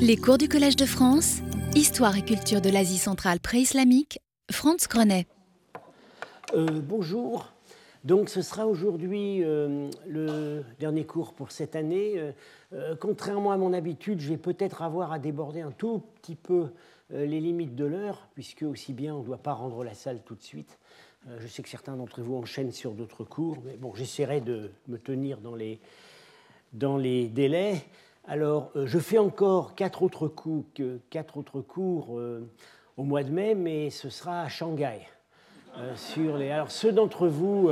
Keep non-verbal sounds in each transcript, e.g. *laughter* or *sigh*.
Les cours du Collège de France, Histoire et culture de l'Asie centrale pré-islamique, Franz Grenet. Euh, bonjour. Donc ce sera aujourd'hui euh, le dernier cours pour cette année. Euh, contrairement à mon habitude, je vais peut-être avoir à déborder un tout petit peu les limites de l'heure, puisque aussi bien on ne doit pas rendre la salle tout de suite. Je sais que certains d'entre vous enchaînent sur d'autres cours, mais bon, j'essaierai de me tenir dans les délais. Alors, euh, je fais encore quatre autres cours, quatre euh, au mois de mai, mais ce sera à Shanghai. Euh, sur les... Alors, ceux d'entre vous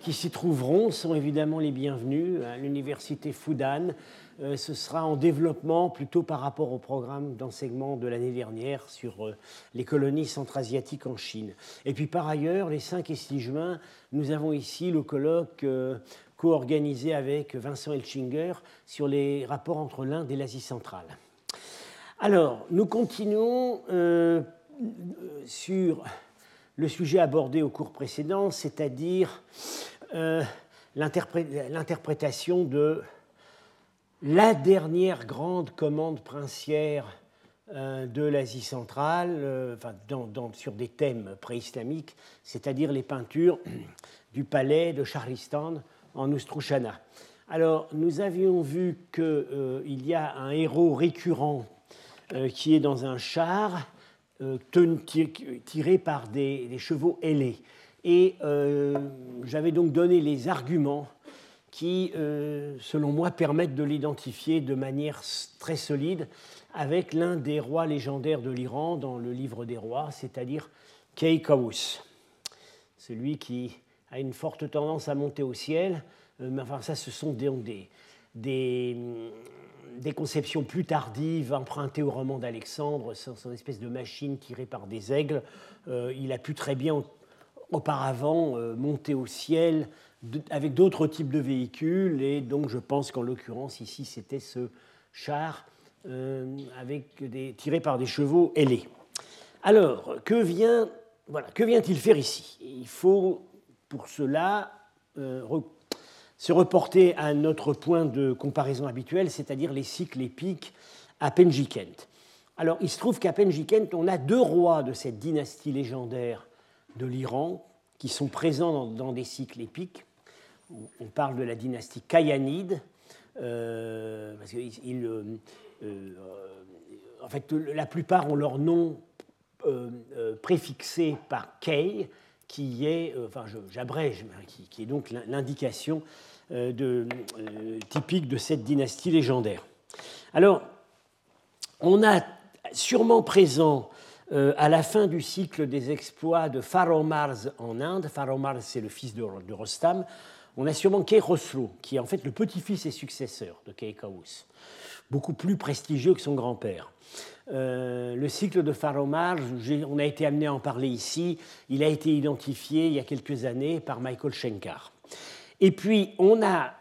qui s'y trouveront sont évidemment les bienvenus à l'université Fudan. Ce sera en développement plutôt par rapport au programme d'enseignement de l'année dernière sur les colonies centra-asiatiques en Chine. Et puis par ailleurs, les 5 et 6 juin, nous avons ici le colloque co-organisé avec Vincent Elchinger sur les rapports entre l'Inde et l'Asie centrale. Alors, nous continuons euh, sur le sujet abordé au cours précédent, c'est-à-dire euh, l'interpré- l'interprétation de la dernière grande commande princière euh, de l'Asie centrale, enfin, sur des thèmes préislamiques, c'est-à-dire les peintures du palais de Charlistan en Oustrouchana. Alors, nous avions vu qu'il y a un héros récurrent euh, qui est dans un char euh, tiré par des, des chevaux ailés. Et euh, j'avais donc donné les arguments qui, euh, selon moi, permettent de l'identifier de manière très solide avec l'un des rois légendaires de l'Iran dans le livre des rois, c'est-à-dire Keikawus, celui qui a une forte tendance à monter au ciel. Euh, mais enfin, ça, ce sont des, des, des, hum, conceptions plus tardives, empruntées au roman d'Alexandre, son, son espèce de machine tirée par des aigles. Euh, il a pu très bien auparavant euh, monter au ciel avec d'autres types de véhicules, et donc je pense qu'en l'occurrence ici c'était ce char avec des, tiré par des chevaux ailés. Alors, que vient voilà, que vient-il faire ici? Il faut pour cela euh, se reporter à notre point de comparaison habituel, c'est-à-dire les cycles épiques à Penjikent. Alors, il se trouve qu'à Penjikent, on a deux rois de cette dynastie légendaire de l'Iran qui sont présents dans, des cycles épiques. On parle de la dynastie Kayanide, euh, parce que euh, en fait, la plupart ont leur nom préfixé par Kay, qui est, euh, enfin, j'abrège, mais qui, est donc l'in- l'indication euh, euh, typique de cette dynastie légendaire. Alors, on a sûrement présent à la fin du cycle des exploits de Faromars en Inde, Faromars c'est le fils de, Rostam, on a sûrement Khosrow, qui est en fait le petit-fils et successeur de Kay Kawus, beaucoup plus prestigieux que son grand-père. Euh, le cycle de Faromars, j'ai- on a été amené à en parler ici, il a été identifié il y a quelques années par Michael Schenkar. Et puis, on a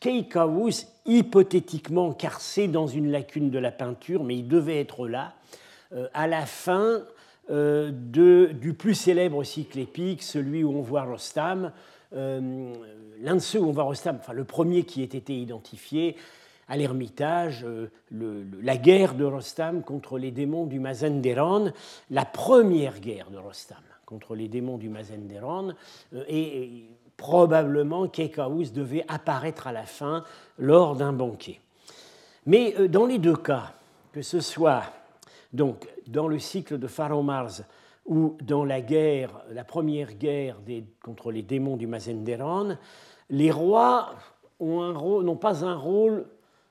Keikawus hypothétiquement carcé dans une lacune de la peinture, mais il devait être là, euh, à la fin euh, du plus célèbre cycle épique, celui où on voit Rostam. L'un de ceux où on voit Rostam, enfin le premier qui ait été identifié à l'Ermitage, euh, la guerre de Rostam contre les démons du Mazanderan, la première guerre de Rostam contre les démons du Mazanderan, euh, et, et probablement Keikaus devait apparaître à la fin lors d'un banquet. Mais euh, dans les deux cas, que ce soit donc dans le cycle de Faromars ou dans la guerre, la première guerre contre les démons du Mazanderan, les rois n'ont pas un rôle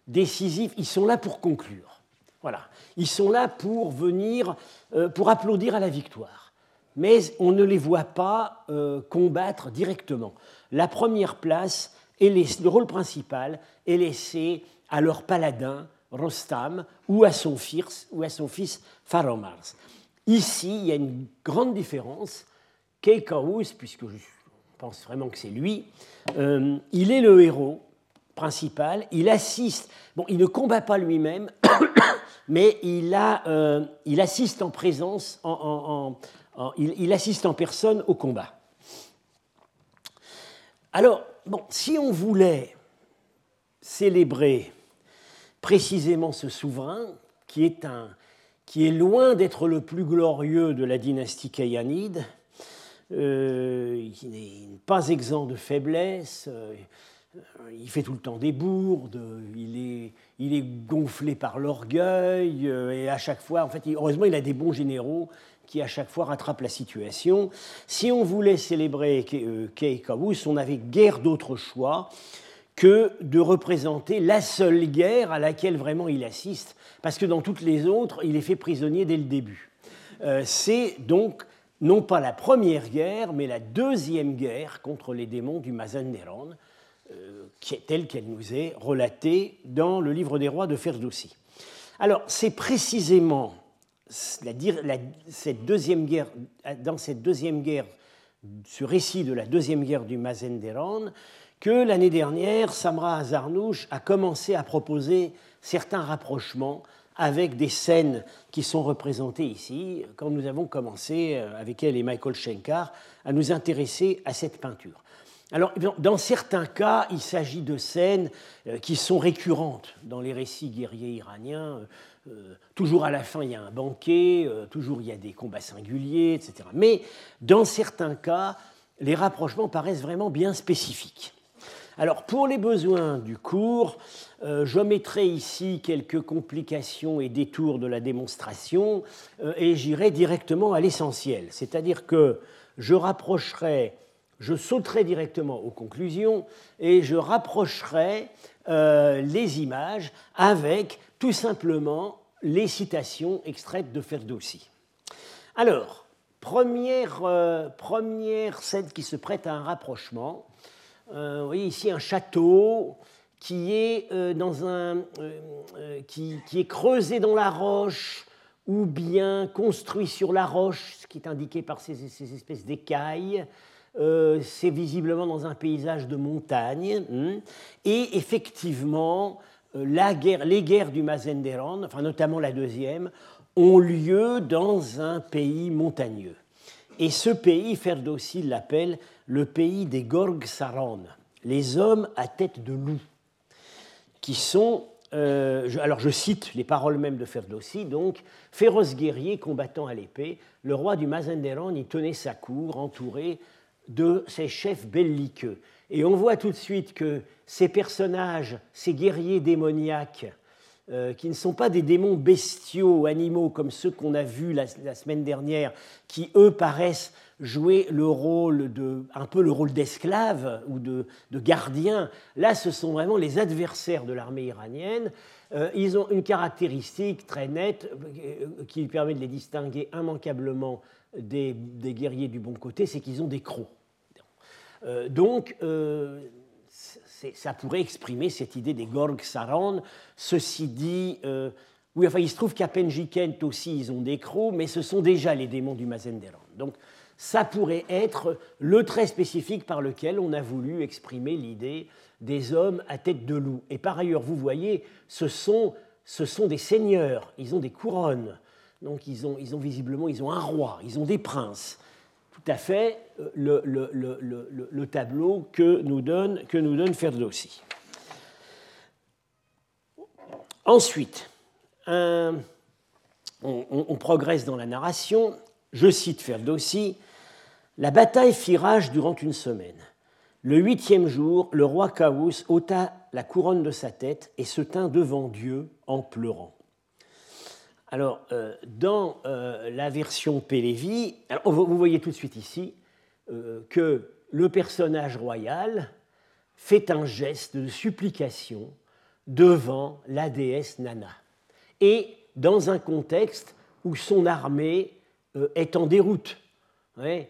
décisif, ils sont là pour conclure. Voilà. Ils sont là pour venir, euh, pour applaudir à la victoire. Mais on ne les voit pas euh, combattre directement. La première place, laiss- le rôle principal est laissé à leur paladin, Rostam, ou à son fils, ou à son fils Faromars. Ici, il y a une grande différence. Keikaus, puisque je pense vraiment que c'est lui, euh, il est le héros principal, il assiste, bon, il ne combat pas lui-même, *coughs* mais euh, il assiste en présence, en, en- en- en- il, assiste en personne au combat. Alors, si on voulait célébrer précisément ce souverain qui est, un, qui est loin d'être le plus glorieux de la dynastie kayanide, euh, qui n'est pas exempt de faiblesse, euh, il fait tout le temps des bourdes, il est, gonflé par l'orgueil, euh, et à chaque fois, en fait, heureusement, il a des bons généraux qui à chaque fois rattrapent la situation. Si on voulait célébrer Kei on n'avait guère d'autre choix que de représenter la seule guerre à laquelle vraiment il assiste, parce que dans toutes les autres, il est fait prisonnier dès le début. C'est donc non pas la première guerre, mais la deuxième guerre contre les démons du Mazanderan, euh, telle qu'elle nous est relatée dans le livre des rois de Ferdowsi. Alors, c'est précisément cette deuxième guerre, dans cette deuxième guerre, ce récit de la deuxième guerre du Mazanderan, que l'année dernière, Samra Azarnouch a commencé à proposer certains rapprochements avec des scènes qui sont représentées ici, quand nous avons commencé, euh, avec elle et Michael Schenkar, à nous intéresser à cette peinture. Alors, dans certains cas, il s'agit de scènes euh, qui sont récurrentes dans les récits guerriers iraniens. Euh, toujours à la fin, il y a un banquet, toujours il y a des combats singuliers, etc. Mais dans certains cas, les rapprochements paraissent vraiment bien spécifiques. Alors, pour les besoins du cours, euh, je mettrai ici quelques complications et détours de la démonstration euh, et j'irai directement à l'essentiel. C'est-à-dire que je rapprocherai, je sauterai directement aux conclusions et je rapprocherai euh, les images avec tout simplement les citations extraites de Ferdowsi. Alors, première, première scène qui se prête à un rapprochement. vous voyez ici un château qui est, euh, dans un, euh, euh, qui, est creusé dans la roche ou bien construit sur la roche, ce qui est indiqué par ces, espèces d'écailles. C'est visiblement dans un paysage de montagne. Hein. et effectivement, guerre, les guerres du Mazenderan, enfin notamment la deuxième, ont lieu dans un pays montagneux. Et ce pays, Ferdowsi l'appelle le pays des Gorg Saran, les hommes à tête de loup qui sont, euh, alors je cite les paroles mêmes de Ferdowsi, donc, féroce guerrier combattant à l'épée, le roi du Mazanderan y tenait sa cour entouré de ses chefs belliqueux. Et on voit tout de suite que ces personnages, ces guerriers démoniaques, euh, qui ne sont pas des démons bestiaux, animaux comme ceux qu'on a vus la, semaine dernière, qui eux paraissent jouer le rôle de, un peu le rôle d'esclave ou de, de gardien. Là, ce sont vraiment les adversaires de l'armée iranienne. Euh, ils ont une caractéristique très nette euh, qui permet de les distinguer immanquablement des, guerriers du bon côté, c'est qu'ils ont des crocs. Euh, donc, ça pourrait exprimer cette idée des Gorg Saran. Ceci dit, oui, enfin, il se trouve qu'à Penjikent aussi, ils ont des crocs, mais ce sont déjà les démons du Mazenderan. Donc, ça pourrait être le trait spécifique par lequel on a voulu exprimer l'idée des hommes à tête de loup. Et par ailleurs, vous voyez, ce sont, ce sont des seigneurs, ils ont des couronnes, donc ils ont, ils ont visiblement ils ont un roi, ils ont des princes. Tout à fait euh, le, le, le, le tableau que nous donne, que nous donne Ferdowsi. Ensuite, on, on, progresse dans la narration. Je cite Ferdowsi la bataille fit rage durant une semaine. Le huitième jour, le roi Kaous ôta la couronne de sa tête et se tint devant Dieu en pleurant. Alors, euh, dans euh, la version Pélévi, vous voyez tout de suite ici euh, que le personnage royal fait un geste de supplication devant la déesse Nana. Et dans un contexte où son armée est en déroute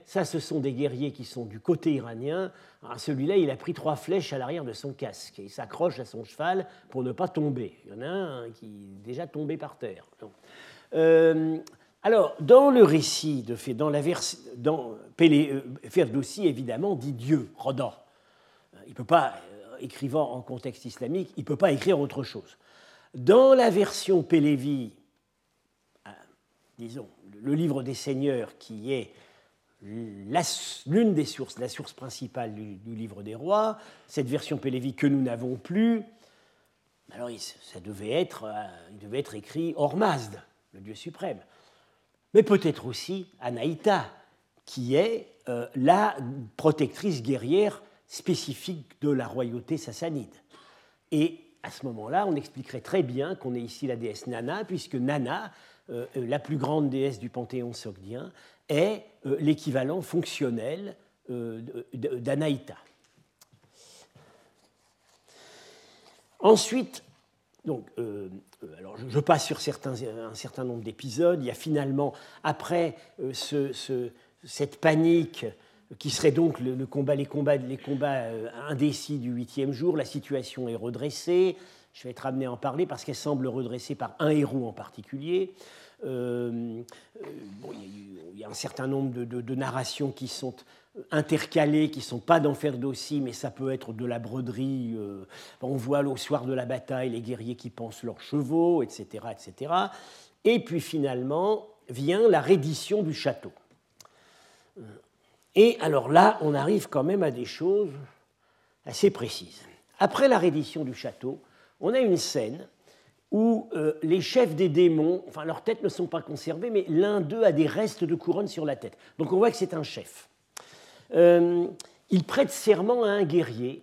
ça, ce sont des guerriers qui sont du côté iranien. Celui-là, il a pris trois flèches à l'arrière de son casque et il s'accroche à son cheval pour ne pas tomber. Il y en a un qui est déjà tombé par terre. Euh, alors, dans le récit de fait, dans la dans euh, Ferdowsi évidemment dit Dieu, Rodan. Il peut pas, euh, écrivant en contexte islamique, il ne peut pas écrire autre chose. Dans la version Pélévi, disons, le livre des seigneurs qui est l'une des sources, la source principale du, livre des rois, cette version Pélévi que nous n'avons plus, Alors ça devait être, euh, il devait être écrit Ormazd, le dieu suprême. Mais peut-être aussi Anaïta, qui est euh, la protectrice guerrière spécifique de la royauté sassanide. Et à ce moment-là, on expliquerait très bien qu'on est ici la déesse Nana, puisque Nana, euh, la plus grande déesse du panthéon sogdien, est l'équivalent fonctionnel d'Anaïta. Ensuite, donc, euh, euh, alors je, passe sur certains, un certain nombre d'épisodes. Il y a finalement, après euh, ce, cette panique qui serait donc le, combat, les combats, les combats indécis du huitième jour, la situation est redressée. Je vais être amené à en parler parce qu'elle semble redressée par un héros en particulier. Bon, il, y a un certain nombre de, narrations qui sont intercalés qui ne sont pas d'enfer d'aussi, mais ça peut être de la broderie. Euh, on voit au soir de la bataille les guerriers qui pensent leurs chevaux, etc., etc. Et puis finalement vient la reddition du château. Et alors là, on arrive quand même à des choses assez précises. Après la reddition du château, on a une scène où euh, les chefs des démons, enfin leurs têtes ne sont pas conservées, mais l'un d'eux a des restes de couronne sur la tête. Donc on voit que c'est un chef. Euh, il prête serment à un guerrier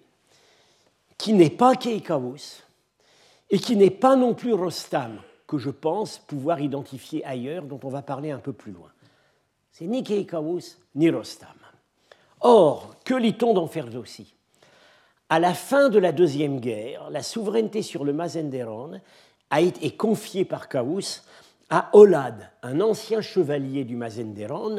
qui n'est pas Keikawus et qui n'est pas non plus Rostam, que je pense pouvoir identifier ailleurs, dont on va parler un peu plus loin. C'est ni Keikawus ni Rostam. Or, que lit-on dans Ferdowsi? À la fin de la Deuxième Guerre, la souveraineté sur le Mazenderan a été confiée par Kaous à Olad, un ancien chevalier du Mazenderan,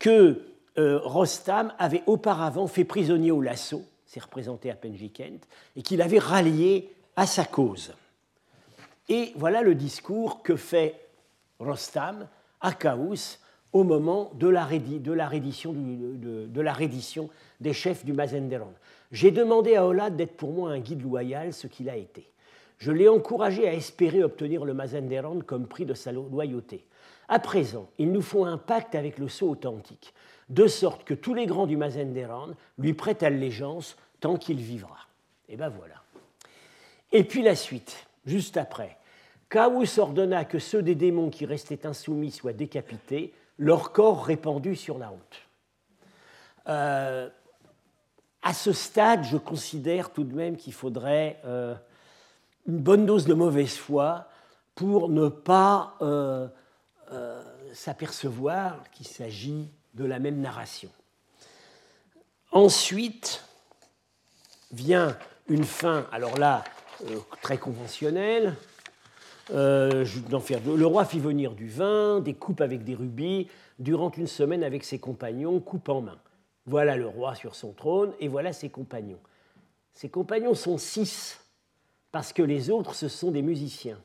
que euh, Rostam avait auparavant fait prisonnier au lasso, c'est représenté à Penjikent, et qu'il avait rallié à sa cause. Et voilà le discours que fait Rostam à Kaous au moment de la, reddition, de, la reddition des chefs du Mazenderan. J'ai demandé à Olad d'être pour moi un guide loyal, ce qu'il a été. Je l'ai encouragé à espérer obtenir le Mazenderan comme prix de sa loyauté. À présent, il nous faut un pacte avec le sceau authentique de sorte que tous les grands du Mazenderan lui prêtent allégeance tant qu'il vivra. Et ben voilà. Et puis la suite, juste après. Kaous ordonna que ceux des démons qui restaient insoumis soient décapités, leurs corps répandus sur la route. Euh, à ce stade, je considère tout de même qu'il faudrait euh, une bonne dose de mauvaise foi pour ne pas euh, s'apercevoir qu'il s'agit de la même narration. Ensuite vient une fin, alors là, euh, très conventionnelle. Euh, le roi fit venir du vin, des coupes avec des rubis, durant une semaine avec ses compagnons, coupe en main. Voilà le roi sur son trône et voilà ses compagnons. Ses compagnons sont six, parce que les autres, ce sont des musiciens.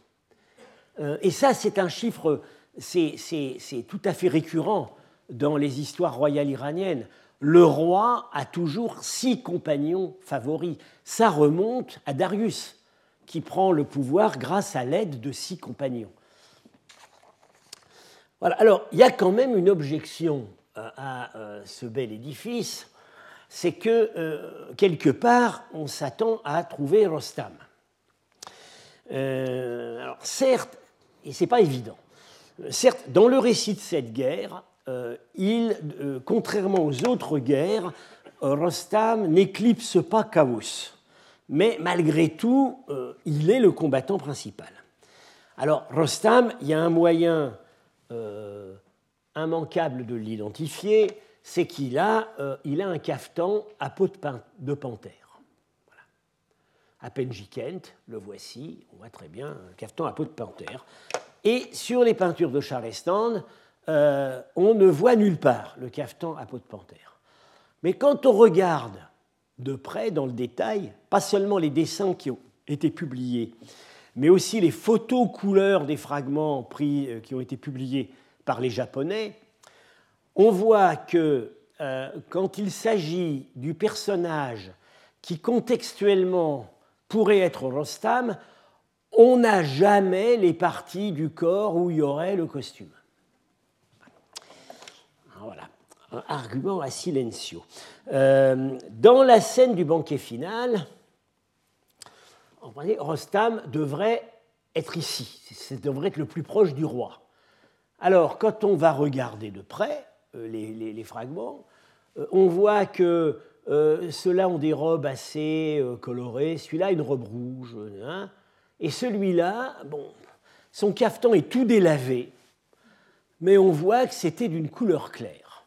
Euh, et ça, c'est un chiffre, c'est tout à fait récurrent dans les histoires royales iraniennes, le roi a toujours six compagnons favoris. Ça remonte à Darius, qui prend le pouvoir grâce à l'aide de six compagnons. Voilà. Alors, il y a quand même une objection euh, à euh, ce bel édifice, c'est que quelque part, on s'attend à trouver Rostam. Alors, certes, et ce n'est pas évident, certes, dans le récit de cette guerre, euh, il, euh, contrairement aux autres guerres, euh, Rostam n'éclipse pas Kaous. Mais malgré tout, il est le combattant principal. Alors, Rostam, il y a un moyen immanquable de l'identifier, c'est qu'il a, a un cafetan à peau de, panthère. À Penjikent, le voici, on voit très bien, un cafetan à peau de panthère. Et sur les peintures de Charleston, euh, on ne voit nulle part le cafetan à peau de panthère. Mais quand on regarde de près, dans le détail, pas seulement les dessins qui ont été publiés, mais aussi les photos couleurs des fragments pris, euh, qui ont été publiés par les Japonais, on voit que euh, quand il s'agit du personnage qui contextuellement pourrait être Rostam, on n'a jamais les parties du corps où il y aurait le costume argument à silencio. Euh, dans la scène du banquet final, Rostam devrait être ici, ça devrait être le plus proche du roi. Alors, quand on va regarder de près euh, les, fragments, euh, on voit que euh, ceux-là ont des robes assez colorées, celui-là une robe rouge, hein, et celui-là, bon, son cafetan est tout délavé, mais on voit que c'était d'une couleur claire.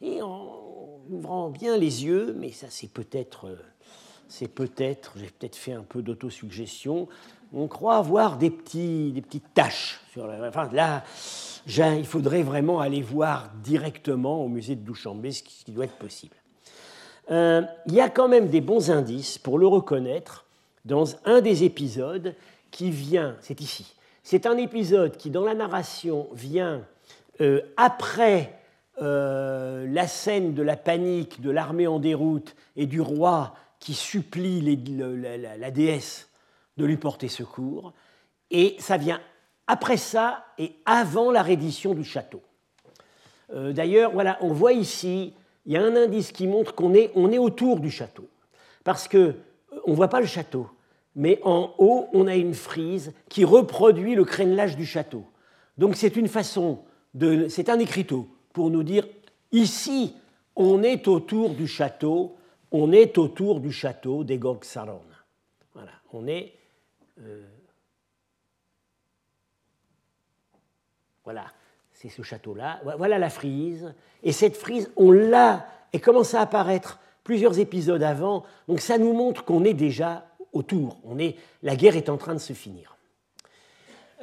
Et en ouvrant bien les yeux, mais ça c'est peut-être c'est peut-être, j'ai peut-être fait un peu d'autosuggestion, on croit voir des, des petites taches. Sur la, enfin, là, il faudrait vraiment aller voir directement au musée de Douchambé, ce qui doit être possible. Euh, il y a quand même des bons indices pour le reconnaître dans un des épisodes qui vient, c'est ici, c'est un épisode qui, dans la narration, vient euh, après euh, la scène de la panique de l'armée en déroute et du roi qui supplie la, déesse de lui porter secours. Et ça vient après ça et avant la reddition du château. Euh, d'ailleurs, voilà, on voit ici, il y a un indice qui montre qu'on est, on est autour du château. Parce que on ne voit pas le château, mais en haut, on a une frise qui reproduit le crénelage du château. Donc c'est une façon de. C'est un écriteau pour nous dire ici, on est autour du château on est autour du château d'Egog Saron. Voilà, on est. Euh, voilà, c'est ce château-là. Voilà la frise. Et cette frise, on l'a, et commence à apparaître? Plusieurs épisodes avant. Donc ça nous montre qu'on est déjà autour. On est, la guerre est en train de se finir.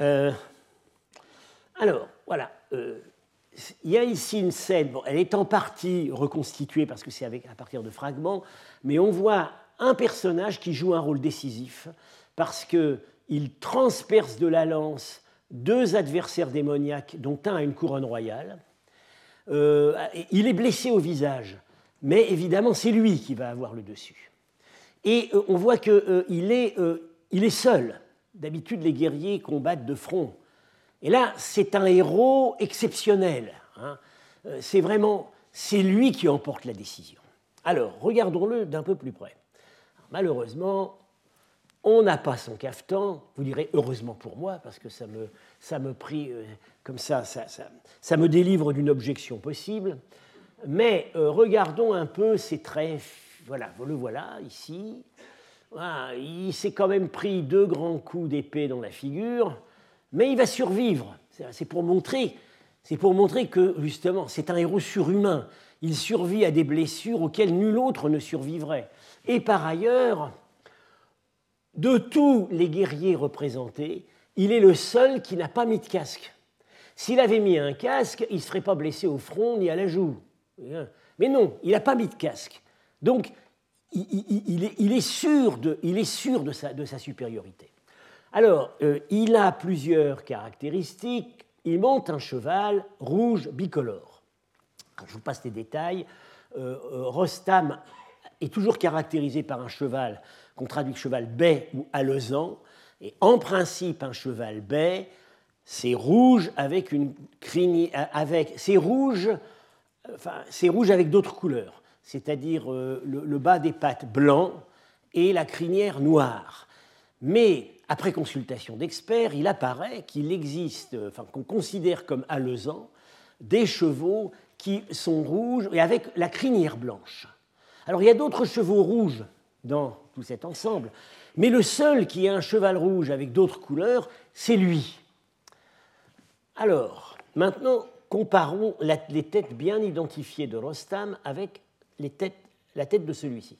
Euh, alors, voilà. Euh, il y a ici une scène, elle est en partie reconstituée parce que c'est à partir de fragments, mais on voit un personnage qui joue un rôle décisif parce qu'il transperce de la lance deux adversaires démoniaques, dont un a une couronne royale. Euh, il est blessé au visage, mais évidemment c'est lui qui va avoir le dessus. Et euh, on voit qu'il euh, est, seul. D'habitude, les guerriers combattent de front. Et là, c'est un héros exceptionnel. Hein. C'est vraiment, c'est lui qui emporte la décision. Alors, regardons-le d'un peu plus près. malheureusement, on n'a pas son cafetan. Vous direz heureusement pour moi, parce que ça me, ça me prie euh, comme ça, ça, ça, me délivre d'une objection possible. Mais euh, regardons un peu ces traits. Voilà, le voilà ici. il s'est quand même pris deux grands coups d'épée dans la figure mais il va survivre. C'est pour montrer, c'est pour montrer que justement, c'est un héros surhumain. Il survit à des blessures auxquelles nul autre ne survivrait. Et par ailleurs, de tous les guerriers représentés, il est le seul qui n'a pas mis de casque. S'il avait mis un casque, il ne serait pas blessé au front ni à la joue. Mais non, il n'a pas mis de casque. Donc, il, est, sûr de, il est sûr de sa supériorité. Alors, euh, il a plusieurs caractéristiques. Il monte un cheval rouge bicolore. je vous passe les détails. Euh, euh, Rostam est toujours caractérisé par un cheval qu'on traduit cheval baie ou alezan. Et en principe, un cheval baie, c'est rouge avec une crinière, avec, c'est rouge, enfin, c'est rouge avec d'autres couleurs, c'est-à-dire le, bas des pattes blanc et la crinière noire. Mais après consultation d'experts, il apparaît qu'il existe, enfin qu'on considère comme alezans, des chevaux qui sont rouges et avec la crinière blanche. Alors il y a d'autres chevaux rouges dans cet ensemble, mais le seul qui a un cheval rouge avec d'autres couleurs, c'est lui. Alors, maintenant, comparons les têtes bien identifiées de Rostam avec la tête de celui-ci.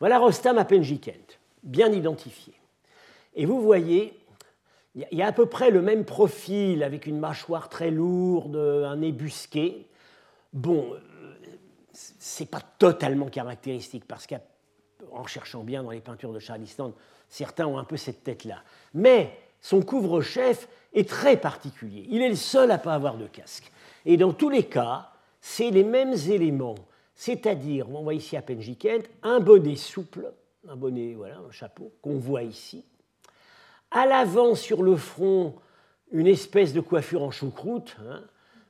Voilà Rostam à Penjikent, bien identifié. Et vous voyez, il y a à peu près le même profil avec une mâchoire très lourde, un nez busqué. Bon, euh, c'est pas totalement caractéristique parce qu'en cherchant bien dans les peintures de Charlistan, certains ont un peu cette tête-là. Mais son couvre-chef est très particulier. Il est le seul à pas avoir de casque. Et dans tous les cas, c'est les mêmes éléments. C'est-à-dire, on voit ici à Penjikent, un bonnet souple, un bonnet, voilà, un chapeau qu'on voit ici, à l'avant sur le front une espèce de coiffure en choucroute. Hein.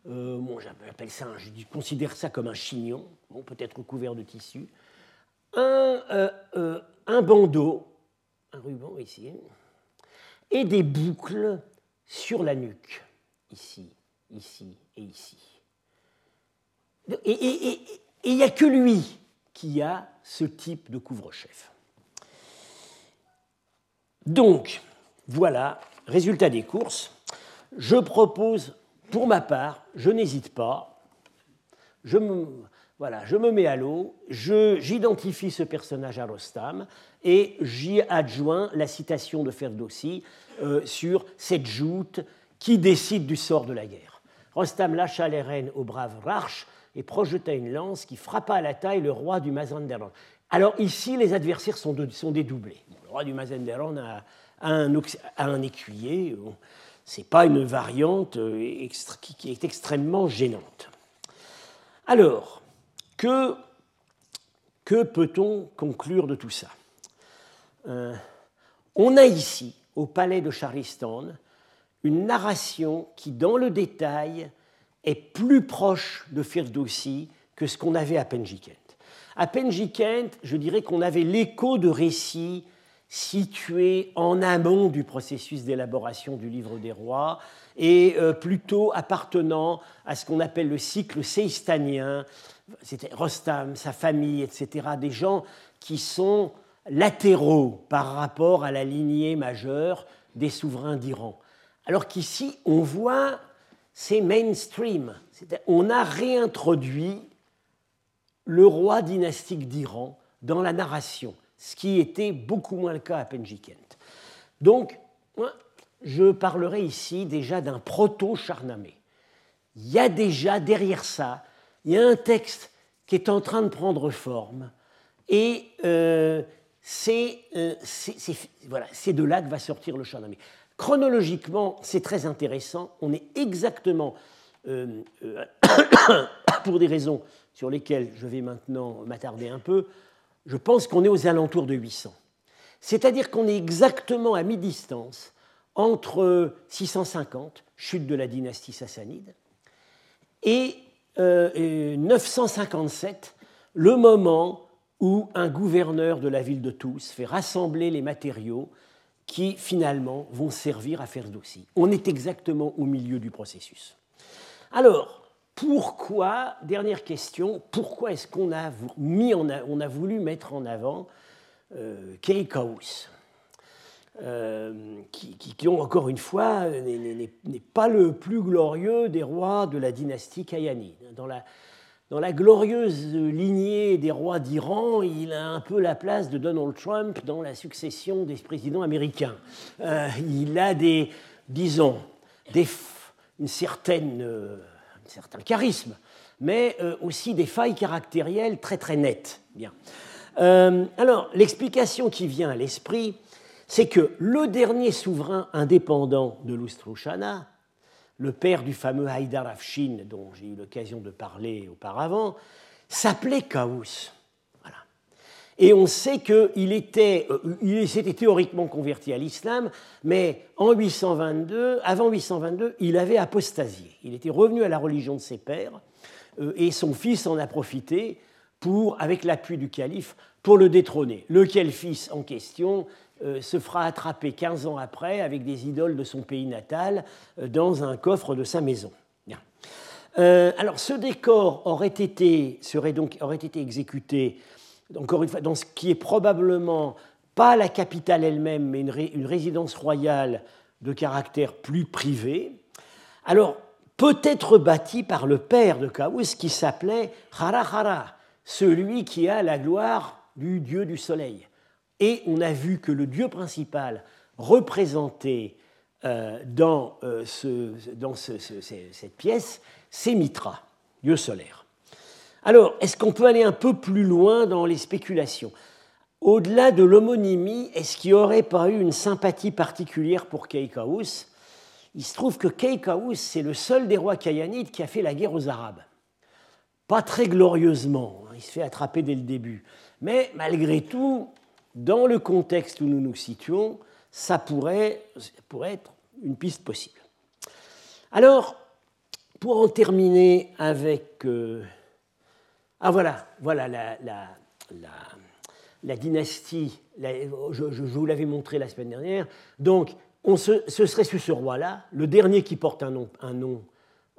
Euh, bon, j'appelle ça, je considère ça comme un chignon, peut-être couvert de tissu. Un, euh, euh, un bandeau, un ruban ici, et des boucles sur la nuque, ici, ici et ici. Et il n'y a que lui qui a ce type de couvre-chef. Donc, voilà, résultat des courses. Je propose, pour ma part, je n'hésite pas, je me, voilà, je me mets à l'eau, j'identifie ce personnage à Rostam et j'y adjoins la citation de Ferdowsi euh, sur cette joute qui décide du sort de la guerre. Rostam lâcha les rênes au brave Rarch et projeta une lance qui frappa à la taille le roi du Mazanderan. Alors ici, les adversaires sont, dédoublés. Le roi du Mazanderan a, un, un, écuyer. Ce n'est pas une variante euh, qui est extrêmement gênante. Alors, que, peut-on conclure de tout ça euh, On a ici, au palais de Charlistan, une narration qui, dans le détail, est plus proche de Firdousi que ce qu'on avait à Penjikent. À Penjikent, je dirais qu'on avait l'écho de récits situés en amont du processus d'élaboration du livre des rois et euh, plutôt appartenant à ce qu'on appelle le cycle seistanien, c'était Rostam, sa famille, etc., des gens qui sont latéraux par rapport à la lignée majeure des souverains d'Iran. Alors qu'ici, on voit, c'est mainstream. On a réintroduit le roi dynastique d'Iran dans la narration, ce qui était beaucoup moins le cas à Penjikent. Donc, je parlerai ici déjà d'un proto-charnamé. Il y a déjà derrière ça il y a un texte qui est en train de prendre forme et euh, euh, c'est de là que va sortir le Shahnameh. Chronologiquement, c'est très intéressant. On est exactement, euh, *coughs* pour des raisons sur lesquelles je vais maintenant m'attarder un peu, je pense qu'on est aux alentours de 800. C'est-à-dire qu'on est exactement à mi-distance entre 650, chute de la dynastie sassanide, et 957, euh, le moment où un gouverneur de la ville de Tous fait rassembler les matériaux qui finalement vont servir à faire dossier. On est exactement au milieu du processus. Alors, pourquoi, dernière question, pourquoi est-ce qu'on a, mis on a voulu mettre en avant euh, Keikaus euh, qui, ont encore une fois, n'est pas le plus glorieux des rois de la dynastie Kayani. Dans la, dans la glorieuse lignée des rois d'Iran, il a un peu la place de Donald Trump dans la succession des présidents américains. Euh, il a des, disons, des, une certaine, euh, un certain charisme, mais aussi des failles caractérielles très très nettes. Bien. alors, l'explication qui vient à l'esprit, c'est que le dernier souverain indépendant de l'Oustrouchana, le père du fameux Haïdar Afshin, dont j'ai eu l'occasion de parler auparavant, s'appelait Kaous. Voilà. Et on sait qu'il était, euh, il s'était théoriquement converti à l'islam, mais en 822, avant 822, il avait apostasié. Il était revenu à la religion de ses pères, euh, et son fils en a profité pour, avec l'appui du calife, pour le détrôner. Lequel fils en question? Se fera attraper 15 ans après avec des idoles de son pays natal euh, dans un coffre de sa maison. Euh, alors ce décor aurait été, serait donc, aurait été exécuté, encore une fois, dans ce qui est probablement pas la capitale elle-même, mais une, résidence royale de caractère plus privé. Alors, peut-être bâti par le père de Kaous qui s'appelait Harahara, celui qui a la gloire du dieu du soleil. Et on a vu que le dieu principal représenté euh, dans, euh, cette pièce, c'est Mitra, dieu solaire. Alors, est-ce qu'on peut aller un peu plus loin dans les spéculations? Au-delà de l'homonymie, est-ce qu'il n'y aurait pas eu une sympathie particulière pour Keikaous Il se trouve que Keikaous, c'est le seul des rois kayanides qui a fait la guerre aux Arabes. Pas très glorieusement, hein, il se fait attraper dès le début. Mais malgré tout, dans le contexte où nous nous situons, ça pourrait, pourrait être une piste possible. Alors, pour en terminer avec... Euh, ah voilà, voilà la, la dynastie, je, vous l'avais montré la semaine dernière, donc on ce serait sous ce roi-là, le dernier qui porte un nom, un nom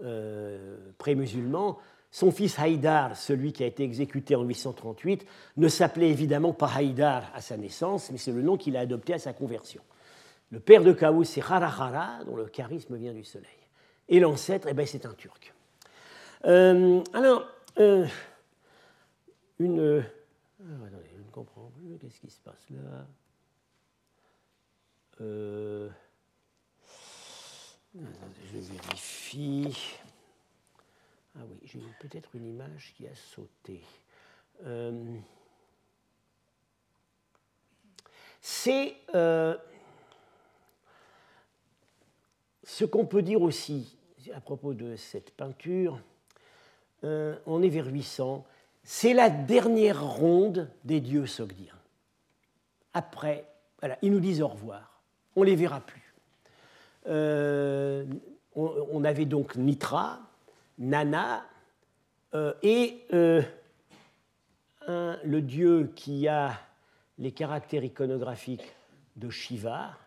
euh, pré-musulman, son fils Haïdar, celui qui a été exécuté en 838, ne s'appelait évidemment pas Haïdar à sa naissance, mais c'est le nom qu'il a adopté à sa conversion. Le père de Kaous, c'est Harahara, dont le charisme vient du soleil. Et l'ancêtre, eh ben, c'est un turc. Euh, alors, euh, une. Euh, ah, je ne comprends plus. Qu'est-ce qui se passe là? Je vérifie. Ah oui, j'ai peut-être une image qui a sauté. C'est ce qu'on peut dire aussi à propos de cette peinture, euh, on est vers 800, c'est la dernière ronde des dieux sogdiens. Après, voilà, ils nous disent au revoir, on ne les verra plus. Euh, on, avait donc Nitra, Nana, euh, et le dieu qui a les caractères iconographiques de Shiva,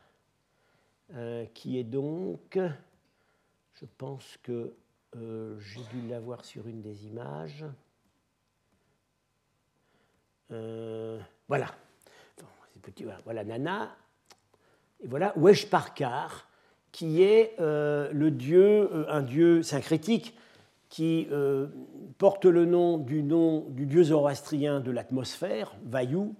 qui est donc je pense que euh, j'ai dû l'avoir sur une des images. Euh, voilà. voilà. Nana. Et voilà Weshparkar, qui est euh, le dieu, un dieu syncrétique, qui porte le nom du dieu zoroastrien de l'atmosphère, Vayu,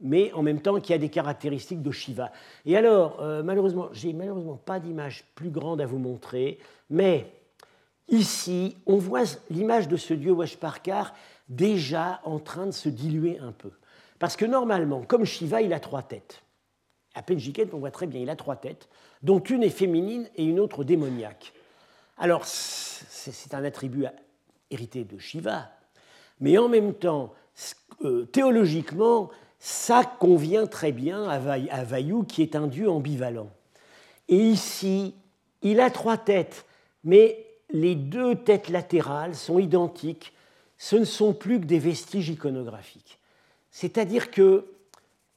mais en même temps qui a des caractéristiques de Shiva. Et alors, euh, malheureusement, j'ai malheureusement pas d'image plus grande à vous montrer, mais ici, on voit l'image de ce dieu Weshparkar déjà en train de se diluer un peu. Parce que normalement, comme Shiva, il a trois têtes. À Penjiken, on voit très bien, il a trois têtes, dont une est féminine et une autre démoniaque. Alors, c'est un attribut hérité de Shiva, mais en même temps, euh, théologiquement, ça convient très bien à Vayu, qui est un dieu ambivalent. Et ici, il a trois têtes, mais les deux têtes latérales sont identiques. Ce ne sont plus que des vestiges iconographiques. C'est-à-dire que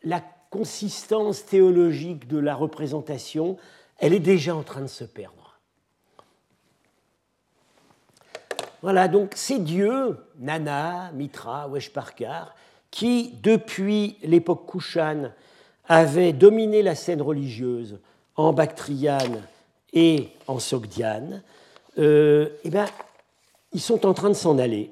la consistance théologique de la représentation, elle est déjà en train de se perdre. Voilà, donc ces dieux, Nana, Mitra, Weshparkar, qui, depuis l'époque Kushan, avait dominé la scène religieuse en Bactriane et en Sogdiane, euh, eh ben, ils sont en train de s'en aller.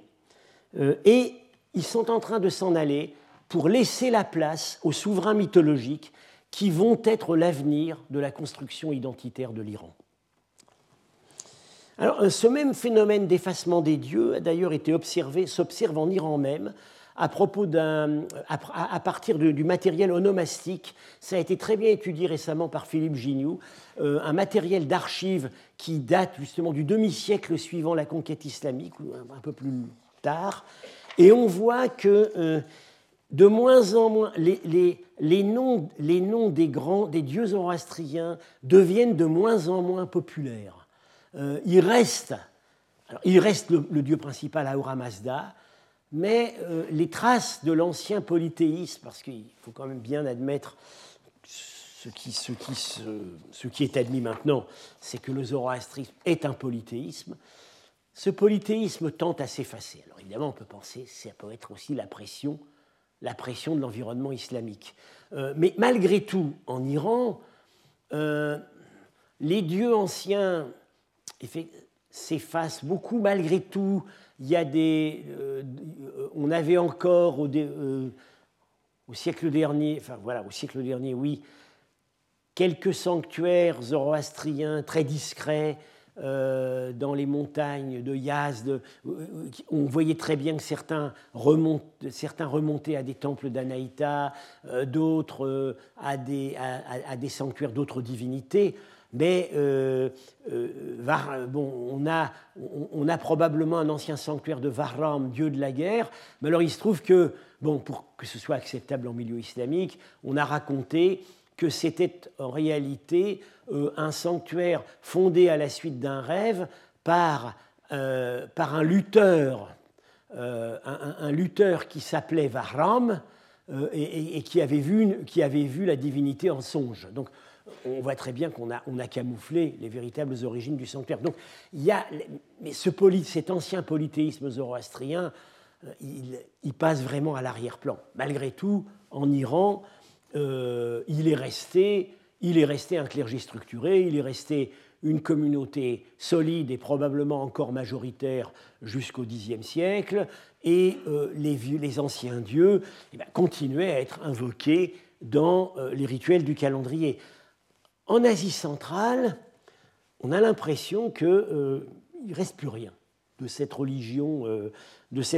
Euh, et ils sont en train de s'en aller pour laisser la place aux souverains mythologiques qui vont être l'avenir de la construction identitaire de l'Iran. Alors, ce même phénomène d'effacement des dieux a d'ailleurs été observé, s'observe en Iran même, à propos à, partir du matériel onomastique. Ça a été très bien étudié récemment par Philippe Gignoux, euh, un matériel d'archives qui date justement du demi-siècle suivant la conquête islamique, ou un, peu plus tard. Et on voit que euh, de moins en moins, les, les, les, noms, les noms des grands, des dieux zoroastriens deviennent de moins en moins populaires. Euh, il reste, il reste le, dieu principal Ahura Mazda, mais euh, les traces de l'ancien polythéisme, parce qu'il faut quand même bien admettre ce qui, ce qui, ce, qui est admis maintenant, c'est que le zoroastrisme est un polythéisme. Ce polythéisme tend à s'effacer. Alors évidemment, on peut penser ça peut être aussi la pression, la pression de l'environnement islamique. Euh, mais malgré tout, en Iran, les dieux anciens s'effacent beaucoup malgré tout il y a des, euh, on avait encore au, euh, au, siècle dernier, enfin voilà, au siècle dernier, oui, quelques sanctuaires zoroastriens très discrets euh, dans les montagnes de Yazd. On voyait très bien que certains, certains remontaient à des temples d'Anaïta, d'autres à, des, à, des sanctuaires d'autres divinités. Mais euh, euh, bon, on, a, on, a, probablement un ancien sanctuaire de Varram, dieu de la guerre. Mais alors il se trouve que, bon, pour que ce soit acceptable en milieu islamique, on a raconté que c'était en réalité euh, un sanctuaire fondé à la suite d'un rêve par, par un lutteur, un, lutteur qui s'appelait Varram, et, qui, avait vu, qui avait vu la divinité en songe. Donc on voit très bien qu'on a, camouflé les véritables origines du sanctuaire. Donc il y a, mais ce cet ancien polythéisme zoroastrien, il, passe vraiment à l'arrière-plan. Malgré tout, en Iran, il est resté il est resté un clergé structuré, il est resté une communauté solide et probablement encore majoritaire jusqu'au Xe siècle, et euh, les, les, anciens dieux eh ben, continuaient à être invoqués dans euh, les rituels du calendrier. En Asie centrale, on a l'impression qu'il euh, ne reste plus rien de cette religion,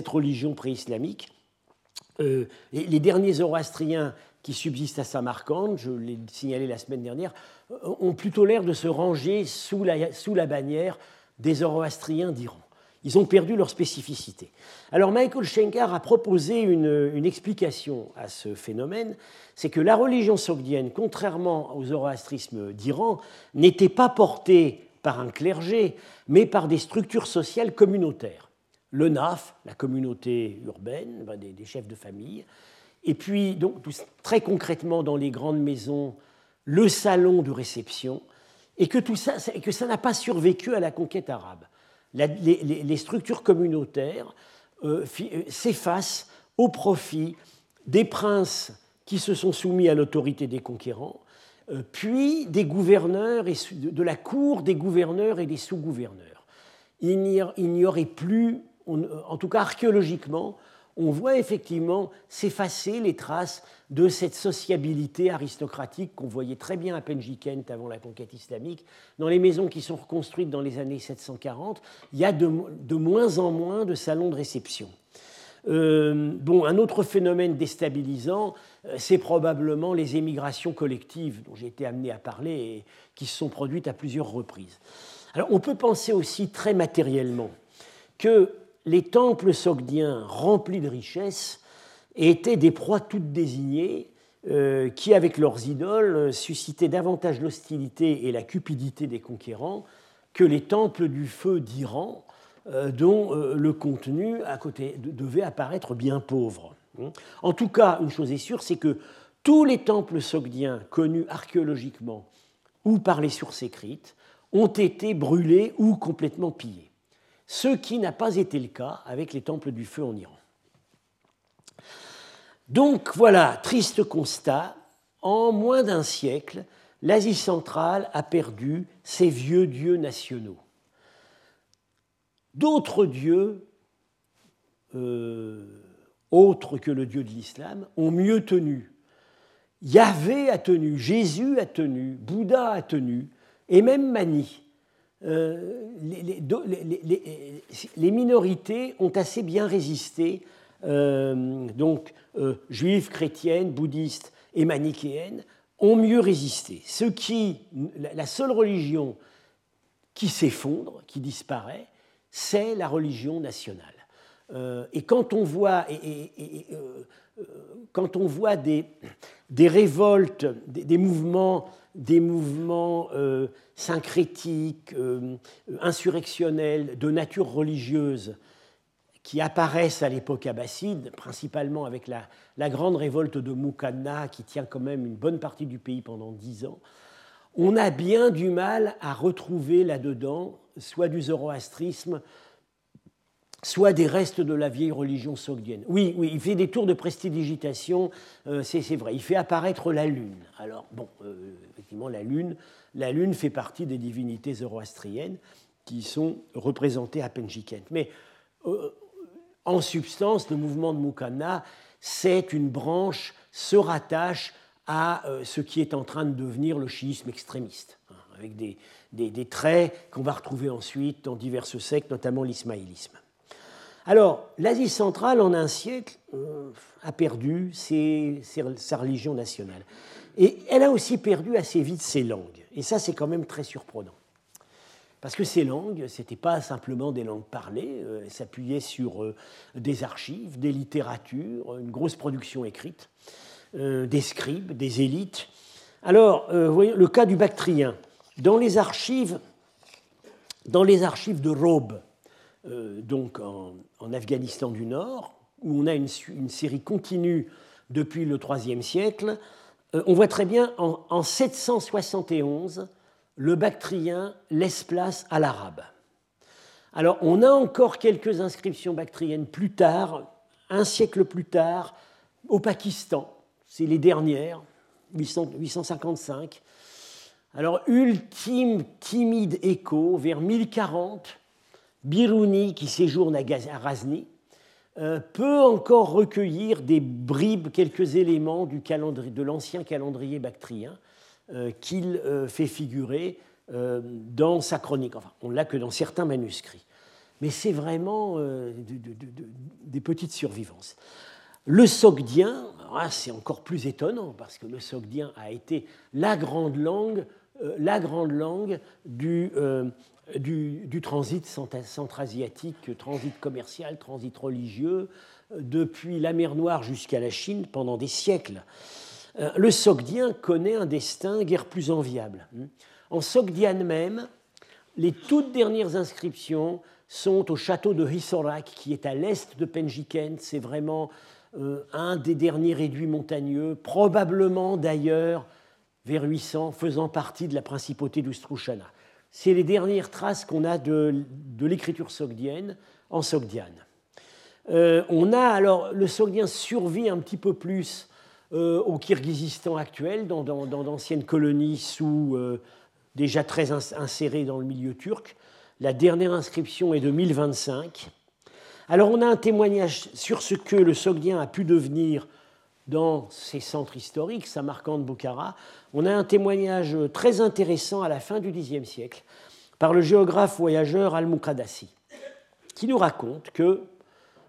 religion pré-islamique. les derniers zoroastriens qui subsistent à Samarcande, je l'ai signalé la semaine dernière, euh, ont plutôt l'air de se ranger sous la, sous la bannière des Zoroastriens d'Iran. Ils ont perdu leur spécificité. Alors Michael Schenker a proposé une, explication à ce phénomène, c'est que la religion sogdienne, contrairement au zoroastrisme d'Iran, n'était pas portée par un clergé, mais par des structures sociales communautaires. Le NAF, la communauté urbaine, ben, des, des chefs de famille, et puis, donc, très concrètement, dans les grandes maisons, le salon de réception, et que tout ça, que ça n'a pas survécu à la conquête arabe. Les, structures communautaires euh, euh, s'effacent au profit des princes qui se sont soumis à l'autorité des conquérants, euh, puis des gouverneurs et de la cour des gouverneurs et des sous-gouverneurs. Il n'y aurait plus, en tout cas archéologiquement, on voit effectivement s'effacer les traces de cette sociabilité aristocratique qu'on voyait très bien à Penjikent avant la conquête islamique. Dans les maisons qui sont reconstruites dans les années 740, il y a de, moins en moins de salons de réception. Euh, bon, un autre phénomène déstabilisant, euh, c'est probablement les émigrations collectives dont j'ai été amené à parler et qui se sont produites à plusieurs reprises. Alors, on peut penser aussi très matériellement que les temples sogdiens remplis de richesses étaient des proies toutes désignées euh, qui, avec leurs idoles, suscitaient davantage l'hostilité et la cupidité des conquérants que les temples du feu d'Iran, euh, dont euh, le contenu à côté devait apparaître bien pauvre. En tout cas, une chose est sûre, c'est que tous les temples sogdiens connus archéologiquement ou par les sources écrites ont été brûlés ou complètement pillés ce qui n'a pas été le cas avec les temples du feu en Iran. Donc voilà, triste constat, en moins d'un siècle, l'Asie centrale a perdu ses vieux dieux nationaux. D'autres dieux, euh, autres que le dieu de l'islam, ont mieux tenu. Yahvé a tenu, Jésus a tenu, Bouddha a tenu, et même Mani. Euh, les, minorités ont assez bien résisté, euh, donc euh, juives, chrétiennes, bouddhistes et manichéennes ont mieux résisté. Ce qui, la seule religion qui s'effondre, qui disparaît, c'est la religion nationale. et quand on voit, quand on voit des révoltes, des, mouvements, des mouvements syncrétiques, euh, insurrectionnels, de nature religieuse, qui apparaissent à l'époque abbasside, principalement avec la, grande révolte de Moukanna, qui tient quand même une bonne partie du pays pendant dix ans, on a bien du mal à retrouver là-dedans soit du zoroastrisme, soit des restes de la vieille religion sogdienne. Oui, oui, il fait des tours de prestidigitation, euh, c'est vrai. Il fait apparaître la lune. Alors, bon, euh, effectivement, la lune, la lune fait partie des divinités zoroastriennes qui sont représentées à Penjikent. Mais euh, en substance, le mouvement de Mukana, c'est une branche, se rattache à ce qui est en train de devenir le chiisme extrémiste, hein, avec des, des traits qu'on va retrouver ensuite dans diverses sectes, notamment l'ismaélisme. Alors, l'Asie centrale, en un siècle, euh, a perdu sa religion nationale. Et elle a aussi perdu assez vite ses langues. Et ça, c'est quand même très surprenant. Parce que ces langues, ce n'étaient pas simplement des langues parlées, euh, elles s'appuyaient sur euh, des archives, des littératures, une grosse production écrite, des scribes, des élites. Alors, le cas du Bactrien. Dans les archives, dans les archives de Robe, donc en, Afghanistan du Nord, où on a une, série continue depuis le IIIe siècle, euh, on voit très bien en, 771, le bactrien laisse place à l'arabe. Alors on a encore quelques inscriptions bactriennes plus tard, un siècle plus tard, au Pakistan, c'est les dernières, 855. Alors ultime timide écho, vers 1040, Biruni, qui séjourne à Ghazni, euh, peut encore recueillir des bribes, quelques éléments de l'ancien calendrier bactrien euh, qu'il euh, fait figurer dans sa chronique. Enfin, on l'a que dans certains manuscrits. Mais c'est vraiment des petites survivances. Le sogdien, c'est encore plus étonnant parce que le sogdien a été la grande langue, la grande langue du, du, transit centra-asiatique, transit commercial, transit religieux, euh, depuis la mer Noire jusqu'à la Chine pendant des siècles. Euh, le Sogdien connaît un destin guère plus enviable. En Sogdian même, les toutes dernières inscriptions sont au château de Hisorak, qui est à l'est de Penjiken. C'est vraiment euh, un des derniers réduits montagneux, probablement d'ailleurs vers 800, faisant partie de la principauté d'Ustrushana c'est les dernières traces qu'on a de, l'écriture sogdienne en sogdiane. Euh, on a alors le sogdien survit un petit peu plus euh, au Kirghizistan actuel, dans, d'anciennes colonies sous, euh, déjà très insérées dans le milieu turc. La dernière inscription est de 1025. Alors on a un témoignage sur ce que le sogdien a pu devenir dans ces centres historiques, Samarkand, Bukhara, on a un témoignage très intéressant à la fin du Xe siècle par le géographe voyageur Al-Muqaddasi, qui nous raconte que,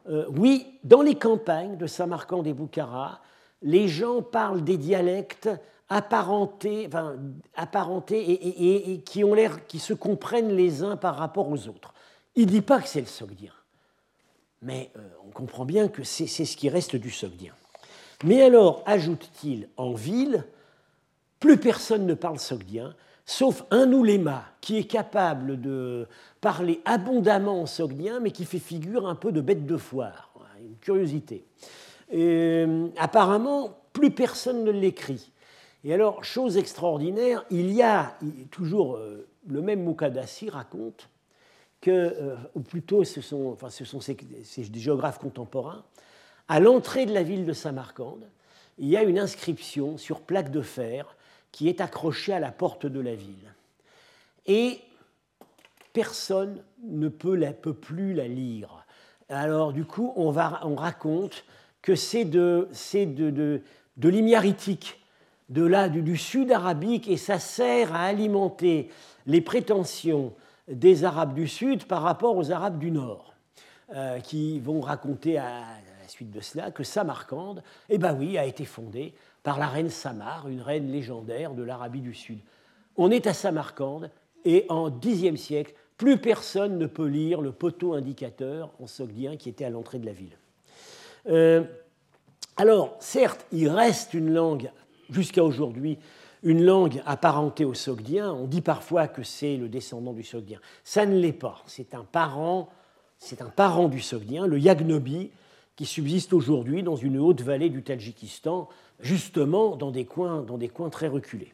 euh, oui, dans les campagnes de Samarkand et Bukhara, les gens parlent des dialectes apparentés, et, qui ont l'air, qui se comprennent les uns par rapport aux autres. Il ne dit pas que c'est le sogdien, mais euh, on comprend bien que c'est ce qui reste du sogdien. Mais alors, ajoute-t-il, en ville, plus personne ne parle sogdien, sauf un ouléma qui est capable de parler abondamment en sogdien, mais qui fait figure un peu de bête de foire. Une curiosité. Euh, apparemment, plus personne ne l'écrit. Et alors, chose extraordinaire, il y a toujours euh, le même Mukadassi raconte que, euh, ou plutôt ce sont, enfin, ce sont ces, géographes contemporains, à l'entrée de la ville de Samarcande, il y a une inscription sur plaque de fer qui est accrochée à la porte de la ville. Et personne ne peut, plus la lire. Alors du coup, on, raconte que c'est de, de, l'imiaritique, là, du, du sud arabique, et ça sert à alimenter les prétentions des Arabes du Sud par rapport aux Arabes du Nord, euh, qui vont raconter à, suite de cela que Samarcande, eh ben oui, a été fondée par la reine Samar, une reine légendaire de l'Arabie du Sud. On est à Samarcande et en Xe siècle, plus personne ne peut lire le poteau indicateur en sogdien qui était à l'entrée de la ville. Euh, alors, certes, il reste une langue, jusqu'à aujourd'hui, une langue apparentée au sogdien. On dit parfois que c'est le descendant du sogdien. Ça ne l'est pas. C'est un parent, c'est un parent du sogdien, le yagnobi, qui subsiste aujourd'hui dans une haute vallée du Tadjikistan, justement dans des coins, dans très reculés.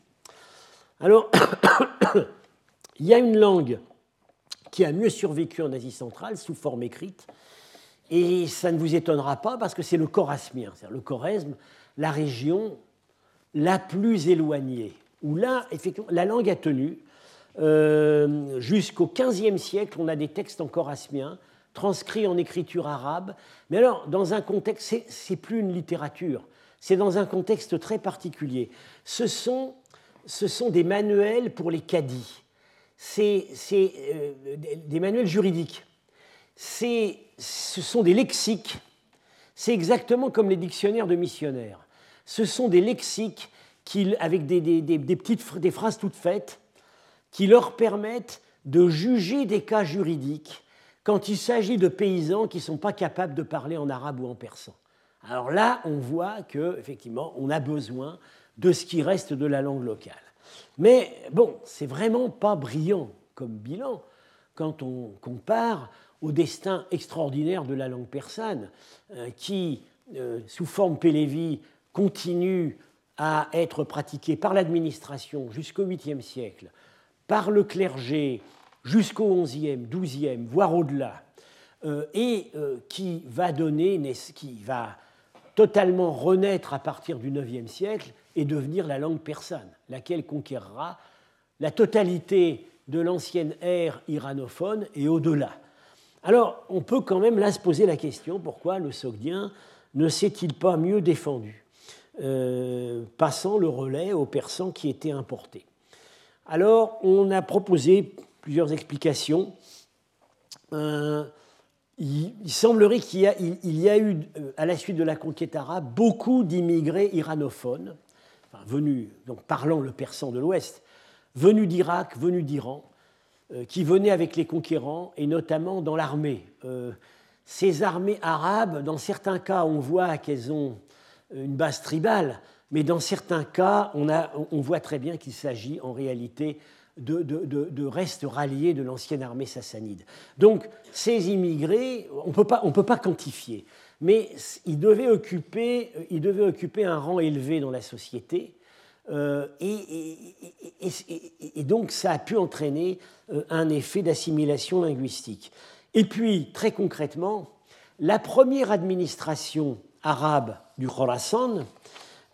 Alors, *coughs* il y a une langue qui a mieux survécu en Asie centrale sous forme écrite, et ça ne vous étonnera pas parce que c'est le chorasmien, c'est-à-dire le Choresme, la région la plus éloignée, où là, effectivement, la langue a tenu. Euh, jusqu'au XVe siècle, on a des textes en chorasmien transcrit en écriture arabe. Mais alors, dans un contexte, c'est plus une littérature, c'est dans un contexte très particulier. Ce sont, ce sont des manuels pour les caddies, c'est euh, des manuels juridiques, ce sont des lexiques, c'est exactement comme les dictionnaires de missionnaires. Ce sont des lexiques avec des, des, des, petites des phrases toutes faites qui leur permettent de juger des cas juridiques quand il s'agit de paysans qui ne sont pas capables de parler en arabe ou en persan. Alors là, on voit qu'effectivement, on a besoin de ce qui reste de la langue locale. Mais bon, c'est vraiment pas brillant comme bilan quand on compare au destin extraordinaire de la langue persane, euh, qui, euh, sous forme Pélévi, continue à être pratiquée par l'administration jusqu'au 8e siècle, par le clergé jusqu'au 11e, 12e, voire au-delà, euh, et euh, qui va donner, qui va totalement renaître à partir du 9e siècle et devenir la langue persane, laquelle conquérera la totalité de l'ancienne ère iranophone et au-delà. Alors, on peut quand même là se poser la question pourquoi le sogdien ne s'est-il pas mieux défendu, euh, passant le relais aux persans qui étaient importés Alors, on a proposé plusieurs explications. Euh, il, semblerait qu'il y, a eu, euh, à la suite de la conquête arabe, beaucoup d'immigrés iranophones, venus, donc parlant le persan de l'Ouest, venus d'Irak, venus d'Iran, euh, qui venaient avec les conquérants, et notamment dans l'armée. Ces armées arabes, dans certains cas, on voit qu'elles ont une base tribale, mais dans certains cas, on voit très bien qu'il s'agit en réalité de, restes ralliés de l'ancienne armée sassanide. Donc, ces immigrés, on ne peut pas quantifier, mais ils devaient, occuper, ils devaient occuper un rang élevé dans la société, euh, et, donc ça a pu entraîner euh, un effet d'assimilation linguistique. Et puis, très concrètement, la première administration arabe du Khorasan,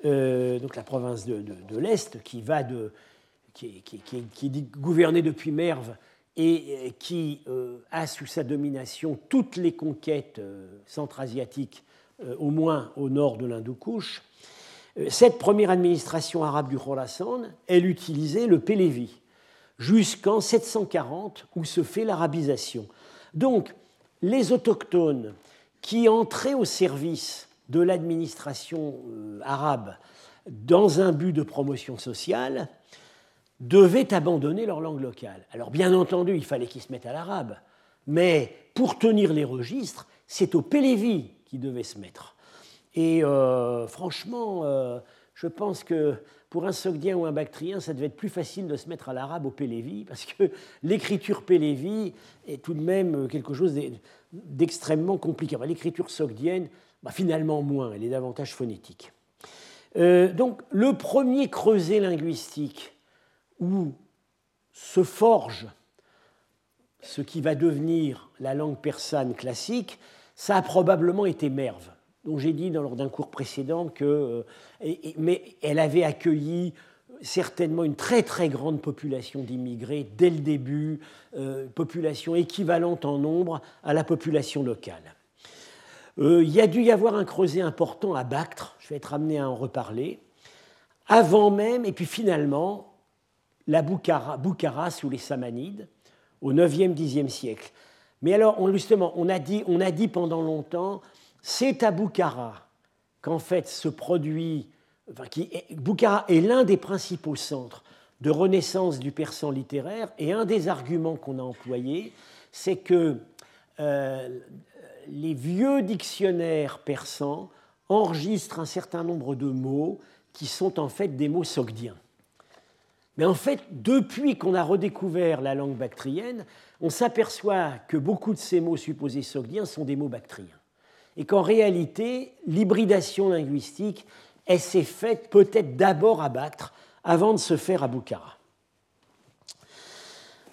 euh, donc la province de, l'Est, qui, va de, qui, qui, gouvernée depuis Merve et qui a sous sa domination toutes les conquêtes centra-asiatiques, au moins au nord de l'Hindoukouche, euh, cette première administration arabe du Khorasan, elle utilisait le Pélévi jusqu'en 740 où se fait l'arabisation. Donc, les autochtones qui entraient au service de l'administration euh, arabe dans un but de promotion sociale devaient abandonner leur langue locale. Alors bien entendu, il fallait qu'ils se mettent à l'arabe, mais pour tenir les registres, c'est au Pélévi qu'ils devaient se mettre. Et euh, franchement, euh, je pense que pour un sogdien ou un bactrien, ça devait être plus facile de se mettre à l'arabe au Pélévi, parce que *laughs* l'écriture Pélévi est tout de même quelque chose d'extrêmement compliqué. l'écriture sogdienne, bah, finalement moins, elle est davantage phonétique. Euh, donc le premier creuset linguistique où se forge ce qui va devenir la langue persane classique, ça a probablement été Merve dont j'ai dit lors d'un cours précédent que, euh, mais elle avait accueilli certainement une très très grande population d'immigrés dès le début, euh, population équivalente en nombre à la population locale. Euh, il y a dû y avoir un creuset important à Bactre, je vais être amené à en reparler, avant même, et puis finalement, la Boukhara, sous les Samanides, au 9e, 10e siècle. Mais alors, justement, on a, dit, pendant longtemps, c'est à Boukhara qu'en fait se produit. Boukhara est l'un des principaux centres de renaissance du persan littéraire, et un des arguments qu'on a employés, c'est que euh, les vieux dictionnaires persans enregistrent un certain nombre de mots qui sont en fait des mots sogdiens. Mais en fait, depuis qu'on a redécouvert la langue bactrienne, on s'aperçoit que beaucoup de ces mots supposés sogdiens sont des mots bactriens et qu'en réalité, l'hybridation linguistique, elle s'est faite peut-être d'abord à Bactre avant de se faire à Boukhara.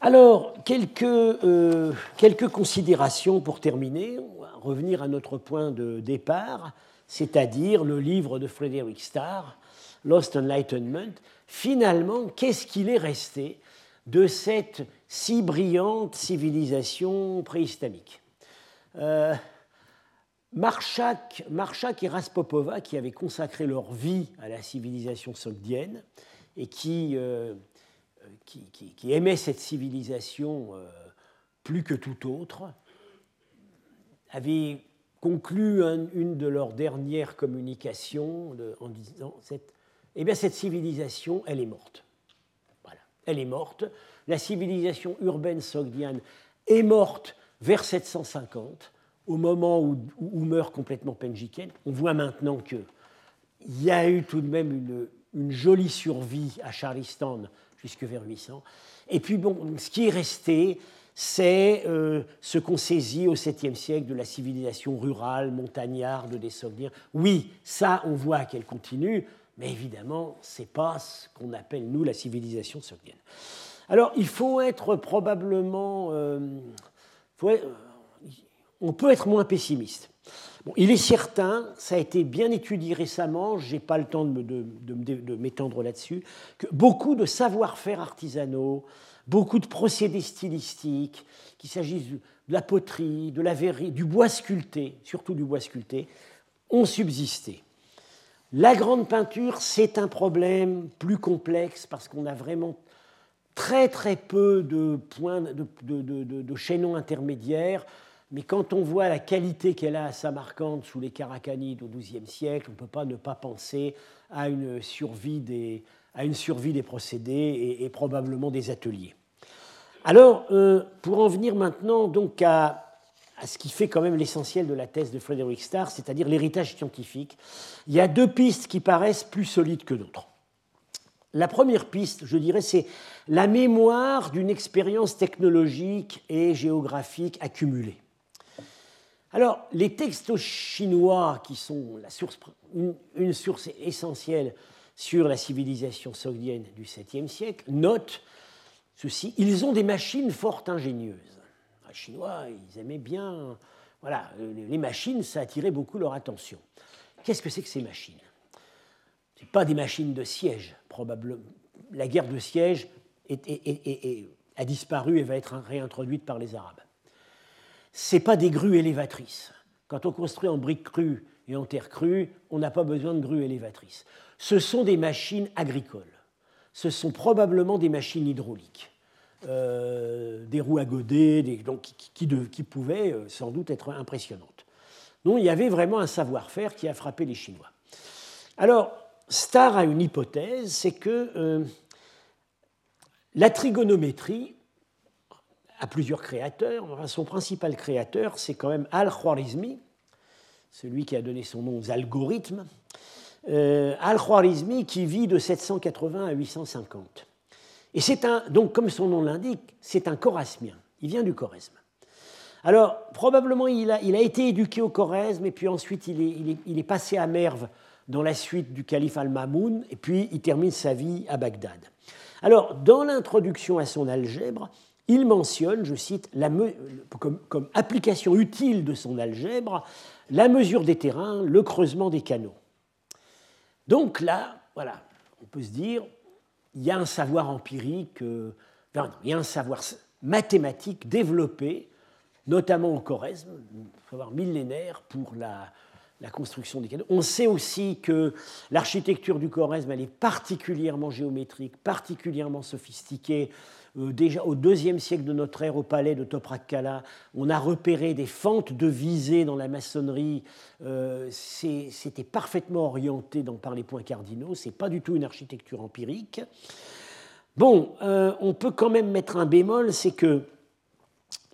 Alors, quelques, euh, quelques considérations pour terminer, revenir à notre point de départ, c'est-à-dire le livre de Frederick Starr, Lost Enlightenment. Finalement, qu'est-ce qu'il est resté de cette si brillante civilisation préhispanique euh, Marchak, et Raspopova, qui avaient consacré leur vie à la civilisation sogdienne et qui, euh, qui, aimaient cette civilisation euh, plus que tout autre, avaient conclu une de leurs dernières communications en disant cette, eh bien, cette civilisation, elle est morte. Voilà, elle est morte. La civilisation urbaine sogdienne est morte vers 750 au moment où, meurt complètement Penjiken, on voit maintenant qu'il y a eu tout de même une, jolie survie à Charlistan jusque vers 800. Et puis, bon, ce qui est resté, c'est euh, ce qu'on saisit au 7e siècle de la civilisation rurale, montagnarde des Sogdiens. Oui, ça, on voit qu'elle continue, mais évidemment, ce n'est pas ce qu'on appelle, nous, la civilisation sogdienne. Alors, il faut être probablement... Euh, on peut être moins pessimiste. il est certain, ça a été bien étudié récemment, je n'ai pas le temps de, m'étendre là-dessus, que beaucoup de savoir-faire artisanaux, beaucoup de procédés stylistiques, qu'il s'agisse de la poterie, de la verrerie, du bois sculpté, surtout du bois sculpté, ont subsisté. La grande peinture, c'est un problème plus complexe parce qu'on a vraiment très très peu de points de, chaînons intermédiaires. Mais quand on voit la qualité qu'elle a à Samarcande sous les Karakanides au XIIe siècle, on ne peut pas ne pas penser à une survie des, à une survie des procédés et, probablement des ateliers. Alors, euh, pour en venir maintenant donc à, à, ce qui fait quand même l'essentiel de la thèse de Frederick Starr, c'est-à-dire l'héritage scientifique, il y a deux pistes qui paraissent plus solides que d'autres. La première piste, je dirais, c'est la mémoire d'une expérience technologique et géographique accumulée. Alors, les textes chinois, qui sont une, source essentielle sur la civilisation sogdienne du 7e siècle, notent ceci ils ont des machines fort ingénieuses. Chinois, ils aimaient bien. Voilà, les machines, ça attirait beaucoup leur attention. Qu'est-ce que c'est que ces machines? Ce pas des machines de siège, probablement. La guerre de siège a disparu et va être réintroduite par les Arabes ce pas des grues élévatrices. Quand on construit en briques crues et en terre crue, on n'a pas besoin de grues élévatrices. Ce sont des machines agricoles. Ce sont probablement des machines hydrauliques. Euh, des roues à godet, donc, qui, pouvaient euh, sans doute être impressionnantes. Donc il y avait vraiment un savoir-faire qui a frappé les Chinois. Alors, Starr a une hypothèse, c'est que euh, la trigonométrie à plusieurs créateurs. son principal créateur, c'est quand même Al-Khwarizmi, celui qui a donné son nom aux algorithmes. Al-Khwarizmi qui vit de 780 à 850. Et c'est un, donc comme son nom l'indique, c'est un chorasmien. Il vient du Choresme. Alors, probablement, il a, il a été éduqué au Choresme, et puis ensuite, il est, il est, passé à Merve dans la suite du calife Al-Mamoun, et puis il termine sa vie à Bagdad. Alors, dans l'introduction à son algèbre, il mentionne, je cite, comme, application utile de son algèbre, la mesure des terrains, le creusement des canaux. Donc là, voilà, on peut se dire, il y a un savoir empirique, euh, il y a un savoir mathématique développé, notamment au Choresme, un savoir millénaire pour la, la construction des canaux. On sait aussi que l'architecture du Choresme, elle est particulièrement géométrique, particulièrement sophistiquée. Euh, déjà au deuxième siècle de notre ère, au palais de Toprakkala, on a repéré des fentes de visée dans la maçonnerie. Euh, c'était parfaitement orienté dans, par les points cardinaux. C'est pas du tout une architecture empirique. Bon, euh, on peut quand même mettre un bémol, c'est que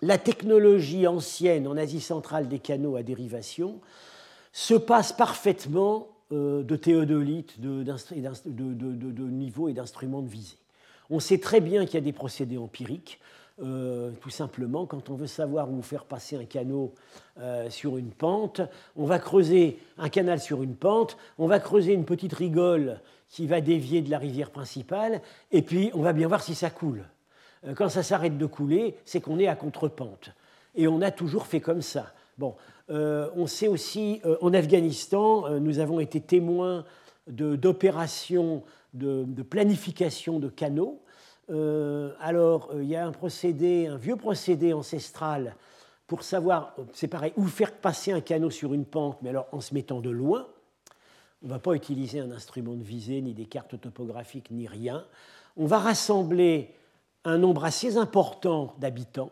la technologie ancienne en Asie centrale des canaux à dérivation se passe parfaitement de théodolite, de, de, de niveau et d'instruments de visée. On sait très bien qu'il y a des procédés empiriques. Euh, tout simplement, quand on veut savoir où faire passer un canot euh, sur une pente, on va creuser un canal sur une pente, on va creuser une petite rigole qui va dévier de la rivière principale, et puis on va bien voir si ça coule. Euh, quand ça s'arrête de couler, c'est qu'on est à contre-pente. Et on a toujours fait comme ça. Bon, on sait aussi, en Afghanistan, nous avons été témoins d'opérations de, planification de canaux. Euh, alors, euh, il y a un procédé, un vieux procédé ancestral pour savoir, c'est pareil, où faire passer un canot sur une pente, mais alors en se mettant de loin. On ne va pas utiliser un instrument de visée, ni des cartes topographiques, ni rien. On va rassembler un nombre assez important d'habitants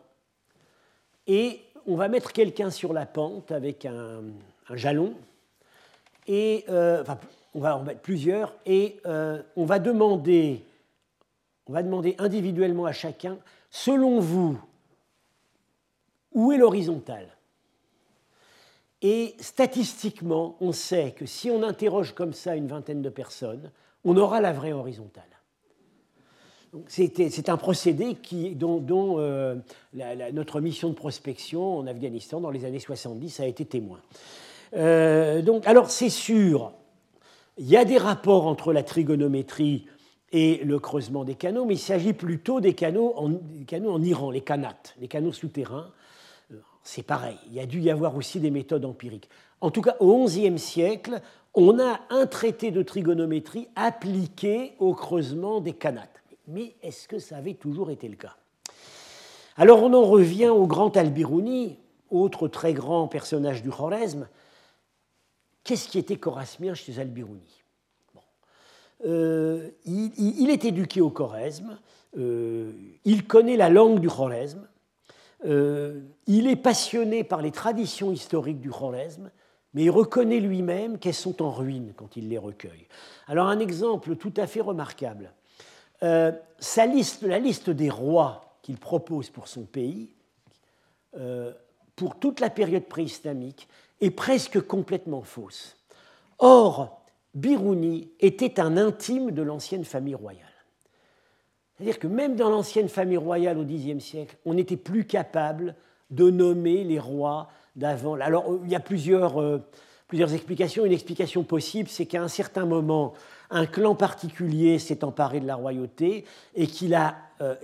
et on va mettre quelqu'un sur la pente avec un, jalon, et, euh, on va en mettre plusieurs, et euh, on, va demander, on va demander individuellement à chacun, selon vous, où est l'horizontale? Et statistiquement, on sait que si on interroge comme ça une vingtaine de personnes, on aura la vraie horizontale. C'est un procédé dont, euh, notre mission de prospection en Afghanistan dans les années 70 a été témoin. Euh, donc, alors c'est sûr, il y a des rapports entre la trigonométrie et le creusement des canaux, mais il s'agit plutôt des canaux, en, canaux en Iran, les kanates, les canaux souterrains. C'est pareil, il y a dû y avoir aussi des méthodes empiriques. En tout cas, au XIe siècle, on a un traité de trigonométrie appliqué au creusement des kanates. Mais est-ce que ça avait toujours été le cas? Alors on en revient au grand Al-Biruni, autre très grand personnage du Khwarezm. Qu'est-ce qui était corasmien chez Al-Biruni? Euh, il, est éduqué au Khwarezm, euh, il connaît la langue du Khwarezm, euh, il est passionné par les traditions historiques du Khwarezm, mais il reconnaît lui-même qu'elles sont en ruine quand il les recueille. Alors un exemple tout à fait remarquable. Euh, sa liste, la liste des rois qu'il propose pour son pays, euh, pour toute la période préislamique, est presque complètement fausse. Or, Biruni était un intime de l'ancienne famille royale. C'est-à-dire que même dans l'ancienne famille royale au Xe siècle, on n'était plus capable de nommer les rois d'avant. Alors, il y a plusieurs, euh, plusieurs explications. Une explication possible, c'est qu'à un certain moment, un clan particulier s'est emparé de la royauté et qu'il a, euh,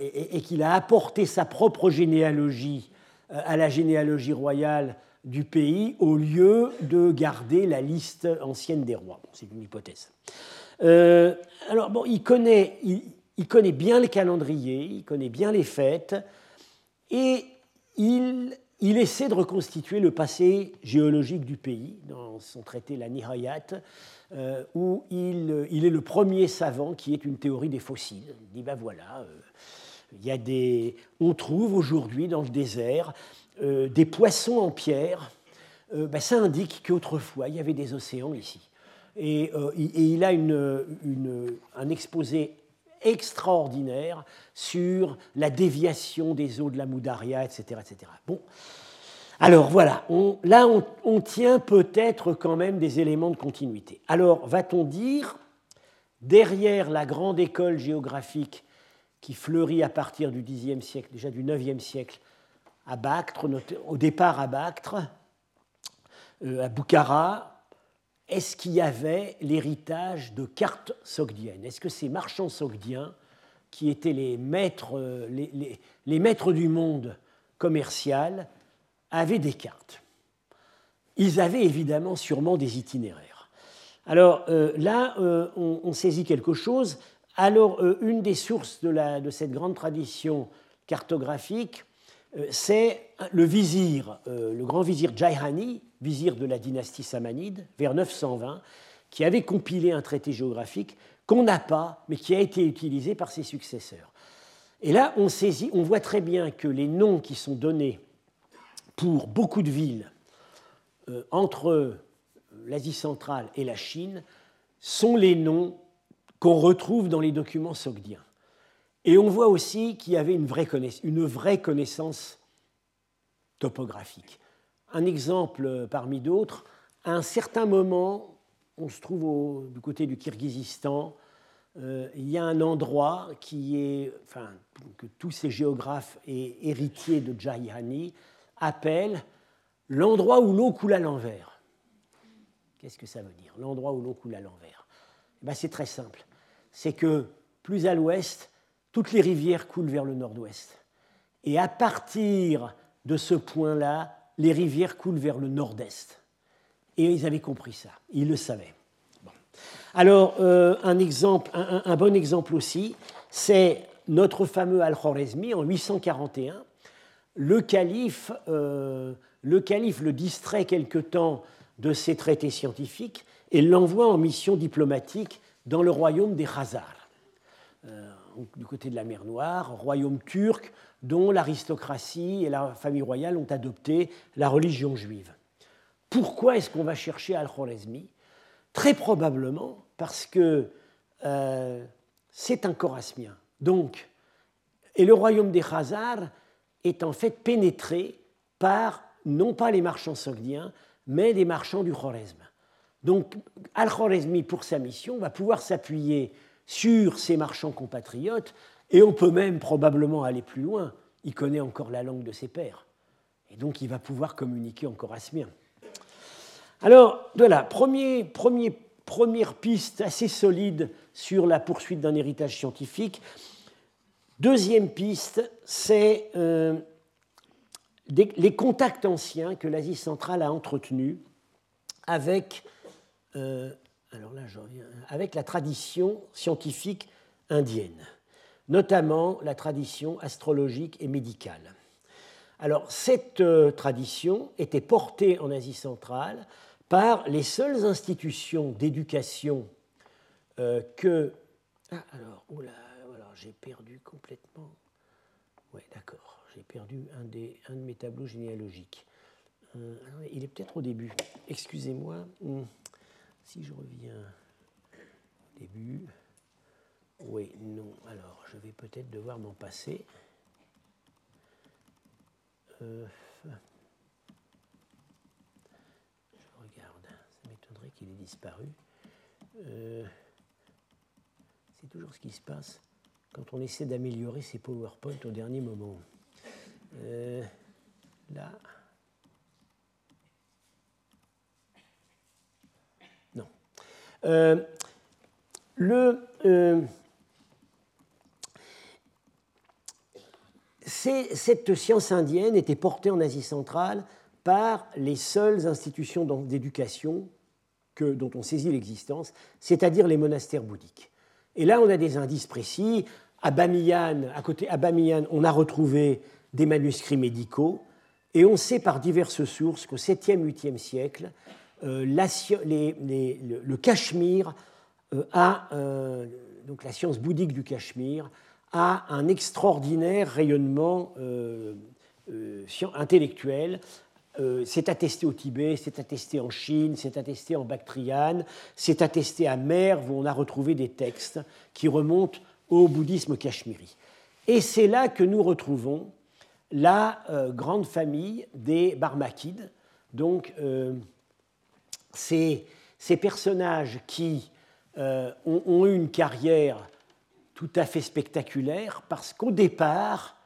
apporté sa propre généalogie euh, à la généalogie royale du pays au lieu de garder la liste ancienne des rois. c'est une hypothèse. Euh, alors, bon, il connaît, il, connaît bien le calendrier, il connaît bien les fêtes, et il, il essaie de reconstituer le passé géologique du pays dans son traité La Nihayat, euh, où il, il, est le premier savant qui ait une théorie des fossiles. Il dit ben voilà, euh, il y a des, on trouve aujourd'hui dans le désert euh, des poissons en pierre. Ben ça indique qu'autrefois il y avait des océans ici. Et, il a une, un exposé extraordinaire sur la déviation des eaux de la Moudaria, etc. etc. Bon, alors voilà, là on, tient peut-être quand même des éléments de continuité. Alors va-t-on dire, derrière la grande école géographique qui fleurit à partir du Xe siècle, déjà du IXe siècle, à Bactre, au départ à Bactre, euh, à Boukhara, est-ce qu'il y avait l'héritage de cartes sogdiennes? Est-ce que ces marchands sogdiens, qui étaient les maîtres, euh, les maîtres du monde commercial, avaient des cartes. Ils avaient évidemment sûrement des itinéraires. Alors euh, là, euh, on, saisit quelque chose. Alors, euh, une des sources de, la, de, cette grande tradition cartographique, c'est le vizir, le grand vizir Jaihani, vizir de la dynastie samanide, vers 920, qui avait compilé un traité géographique qu'on n'a pas, mais qui a été utilisé par ses successeurs. Et là, on saisit, on voit très bien que les noms qui sont donnés pour beaucoup de villes euh, entre l'Asie centrale et la Chine sont les noms qu'on retrouve dans les documents sogdiens. Et on voit aussi qu'il y avait une vraie, connaissance topographique. Un exemple parmi d'autres, à un certain moment, on se trouve du côté du Kirghizistan, euh, il y a un endroit qui est, enfin, que tous ces géographes et héritiers de Jayhani appelle l'endroit où l'eau coule à l'envers. Qu'est-ce que ça veut dire, l'endroit où l'eau coule à l'envers? Eh ben, C'est très simple. C'est que plus à l'ouest, toutes les rivières coulent vers le nord-ouest. Et à partir de ce point-là, les rivières coulent vers le nord-est. Et ils avaient compris ça, ils le savaient. Alors, euh, un, bon exemple aussi, c'est notre fameux Al-Khwarizmi en 841 le calife, euh, le calife le distrait quelque temps de ses traités scientifiques et l'envoie en mission diplomatique dans le royaume des Khazars, euh, du côté de la mer Noire, royaume turc dont l'aristocratie et la famille royale ont adopté la religion juive. Pourquoi est-ce qu'on va chercher Al-Khwarizmi Très probablement parce que euh, c'est un Chorasmien. Donc, et le royaume des Khazars est en fait pénétré par non pas les marchands sogdiens, mais les marchands du Khwarezm. Donc Al-Khwarezmi, pour sa mission, va pouvoir s'appuyer sur ses marchands compatriotes Et on peut même probablement aller plus loin. Il connaît encore la langue de ses pères. Et donc il va pouvoir communiquer encore asmien. Alors, voilà, premier, première piste assez solide sur la poursuite d'un héritage scientifique. Deuxième piste, c'est euh, les contacts anciens que l'Asie centrale a entretenus avec, euh, alors là, avec la tradition scientifique indienne, notamment la tradition astrologique et médicale. Alors, cette euh, tradition était portée en Asie centrale par les seules institutions d'éducation que. Ah, alors, oula, voilà, j'ai perdu complètement. Oui, d'accord, j'ai perdu un, des, un de mes tableaux généalogiques. Euh, il est peut-être au début. Excusez-moi. Hmm. Si je reviens au début. Oui, non. Alors, je vais peut-être devoir m'en passer. Euh, qu'il ait disparu. Euh, c'est toujours ce qui se passe quand on essaie d'améliorer ses PowerPoint au dernier moment. Euh, là. Non. Euh, le, cette science indienne était portée en Asie centrale par les seules institutions d'éducation dont on saisit l'existence, c'est-à-dire les monastères bouddhiques. Et là, on a des indices précis. À Bamiyan, à côté à Bamiyan, on a retrouvé des manuscrits médicaux, et on sait par diverses sources qu'au 7e, 8e siècle, euh, le, euh, a, euh, donc la science bouddhique du Cachemire, a un extraordinaire rayonnement intellectuel euh, c'est attesté au Tibet, c'est attesté en Chine, c'est attesté en Bactriane, c'est attesté à Merv où on a retrouvé des textes qui remontent au bouddhisme cachemiri. Et c'est là que nous retrouvons la euh, grande famille des Barmakides, donc euh, ces, personnages qui ont, ont, eu une carrière tout à fait spectaculaire parce qu'au départ,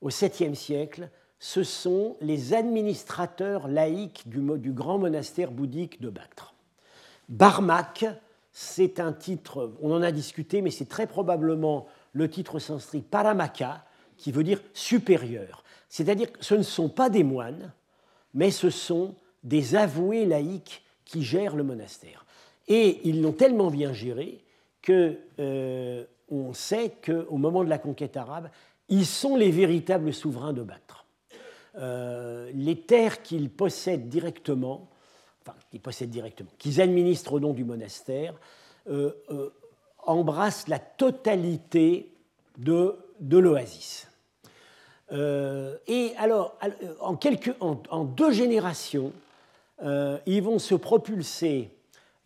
au 7e siècle, ce sont les administrateurs laïcs du, grand monastère bouddhique de Bactre. Barmak, c'est un titre, on en a discuté, mais c'est très probablement le titre sanskrit Paramaka, qui veut dire supérieur. C'est-à-dire que ce ne sont pas des moines, mais ce sont des avoués laïcs qui gèrent le monastère. Et ils l'ont tellement bien géré que euh, on sait qu'au moment de la conquête arabe, ils sont les véritables souverains de Bactre. Euh, les terres qu'ils possèdent directement, enfin, qu'ils administrent au nom du monastère, euh, euh, embrassent la totalité de, l'oasis. et alors, en, deux générations, ils vont se propulser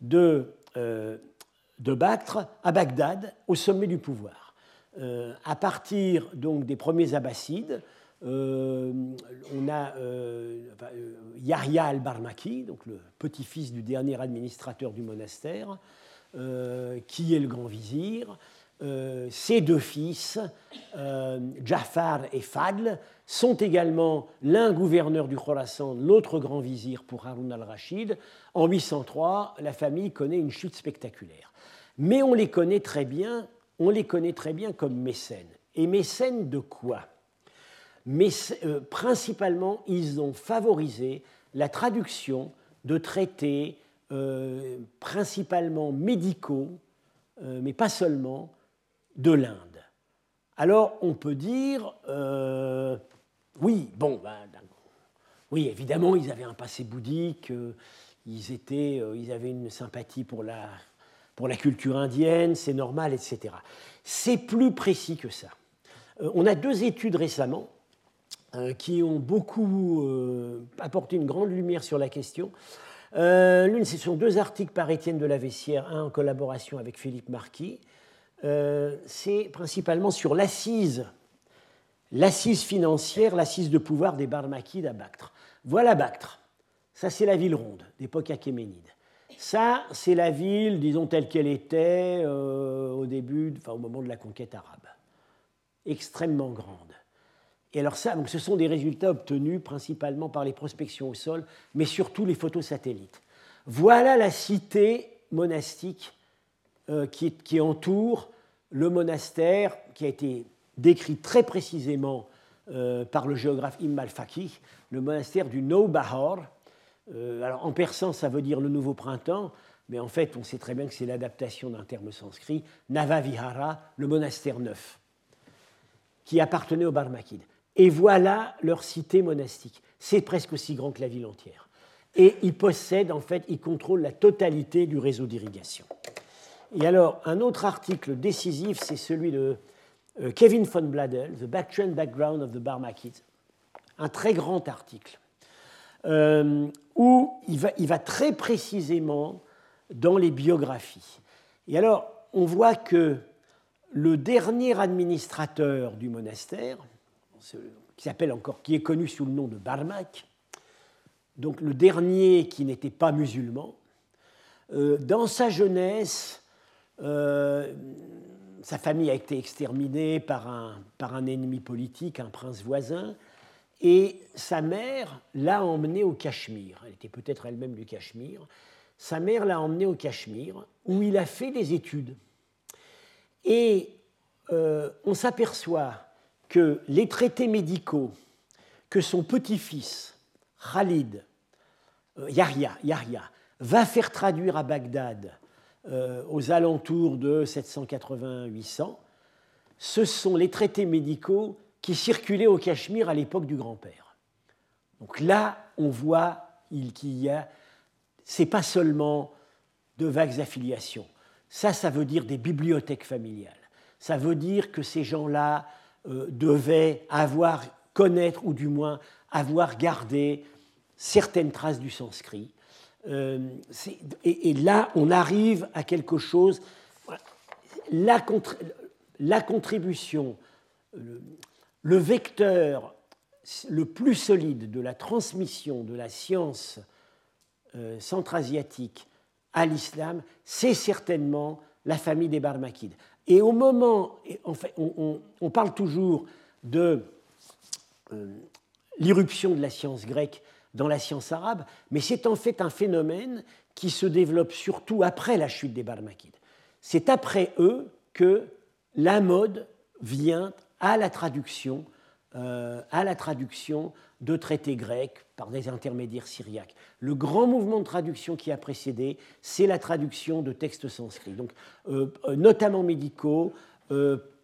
de, de Bactre à Bagdad, au sommet du pouvoir. à partir donc des premiers abbassides, on a euh, euh, Yahya al-Barmaki, donc le petit-fils du dernier administrateur du monastère, qui est le grand vizir. ses deux fils, Jafar et Fadl, sont également l'un gouverneur du Khorasan, l'autre grand vizir pour Harun al-Rachid. En 803, la famille connaît une chute spectaculaire. Mais on les connaît très bien, on les connaît très bien comme mécènes. Et mécènes de quoi? Mais euh, principalement, ils ont favorisé la traduction de traités euh, principalement médicaux, euh, mais pas seulement, de l'Inde. Alors, on peut dire, oui, bon, ben, oui, évidemment, ils avaient un passé bouddhique, ils, étaient, ils avaient une sympathie pour la, pour la culture indienne, c'est normal, etc. C'est plus précis que ça. on a deux études récemment qui ont beaucoup euh, apporté une grande lumière sur la question. Euh, l'une, ce sont deux articles par Étienne de la Vessière, un en collaboration avec Philippe Marquis. c'est principalement sur l'assise, l'assise financière, l'assise de pouvoir des Barmakides à Bactre. Voilà Bactre. Ça, c'est la ville ronde d'époque achéménide. Ça, c'est la ville, disons, telle qu'elle était au début, enfin, au moment de la conquête arabe. extrêmement grande. Et alors ça, donc ce sont des résultats obtenus principalement par les prospections au sol, mais surtout les photos satellites. Voilà la cité monastique euh, qui, entoure le monastère qui a été décrit très précisément euh, par le géographe Immal Faqih, le monastère du Noubahar. Euh, alors en persan, ça veut dire le nouveau printemps, mais en fait, on sait très bien que c'est l'adaptation d'un terme sanskrit, Navavihara, le monastère neuf, qui appartenait aux Barmakides. Et voilà leur cité monastique. C'est presque aussi grand que la ville entière. Et ils possèdent, en fait, ils contrôlent la totalité du réseau d'irrigation. Et alors, un autre article décisif, c'est celui de euh, Kevin von Bladel, The Backtrend Background of the Barmakids, un très grand article, euh, où il va, il va, très précisément dans les biographies. Et alors, on voit que le dernier administrateur du monastère, qui s'appelle encore, qui est connu sous le nom de Barmak, donc le dernier qui n'était pas musulman, euh, dans sa jeunesse, euh, sa famille a été exterminée par un, par un ennemi politique, un prince voisin, et sa mère l'a emmené au Cachemire. Elle était peut-être elle-même du Cachemire. Sa mère l'a emmené au Cachemire, où il a fait des études. Et euh, on s'aperçoit que les traités médicaux que son petit-fils, Khalid, euh, Yahya, va faire traduire à Bagdad euh, aux alentours de 780-800, ce sont les traités médicaux qui circulaient au Cachemire à l'époque du grand-père. Donc là, on voit qu'il y a, c'est pas seulement de vagues affiliations. Ça, ça veut dire des bibliothèques familiales. Ça veut dire que ces gens-là euh, devait avoir, connaître ou du moins avoir gardé certaines traces du sanskrit. Euh, et, là, on arrive à quelque chose. La, contribution, le, vecteur le plus solide de la transmission de la science euh, centra-asiatique à l'islam, c'est certainement la famille des Barmakides. Et au moment, on, parle toujours de euh, l'irruption de la science grecque dans la science arabe, mais c'est en fait un phénomène qui se développe surtout après la chute des Barmakides. C'est après eux que la mode vient à la traduction, euh, à la traduction de traités grecs par des intermédiaires syriaques. Le grand mouvement de traduction qui a précédé, c'est la traduction de textes sanscrits, donc, euh, euh, notamment médicaux,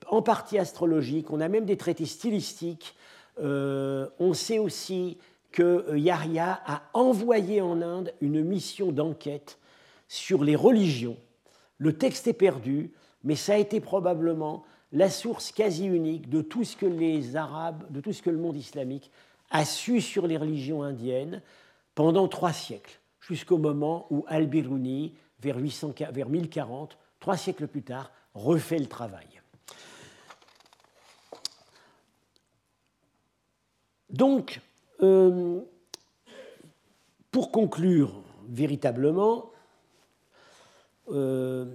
en partie astrologiques. On a même des traités stylistiques. on sait aussi que Yahya a envoyé en Inde une mission d'enquête sur les religions. Le texte est perdu, mais ça a été probablement la source quasi unique de tout ce que les Arabes, de tout ce que le monde islamique a su sur les religions indiennes pendant trois siècles, jusqu'au moment où Al-Biruni, vers, vers 1040, trois siècles plus tard, refait le travail. Donc, euh, pour conclure véritablement, euh,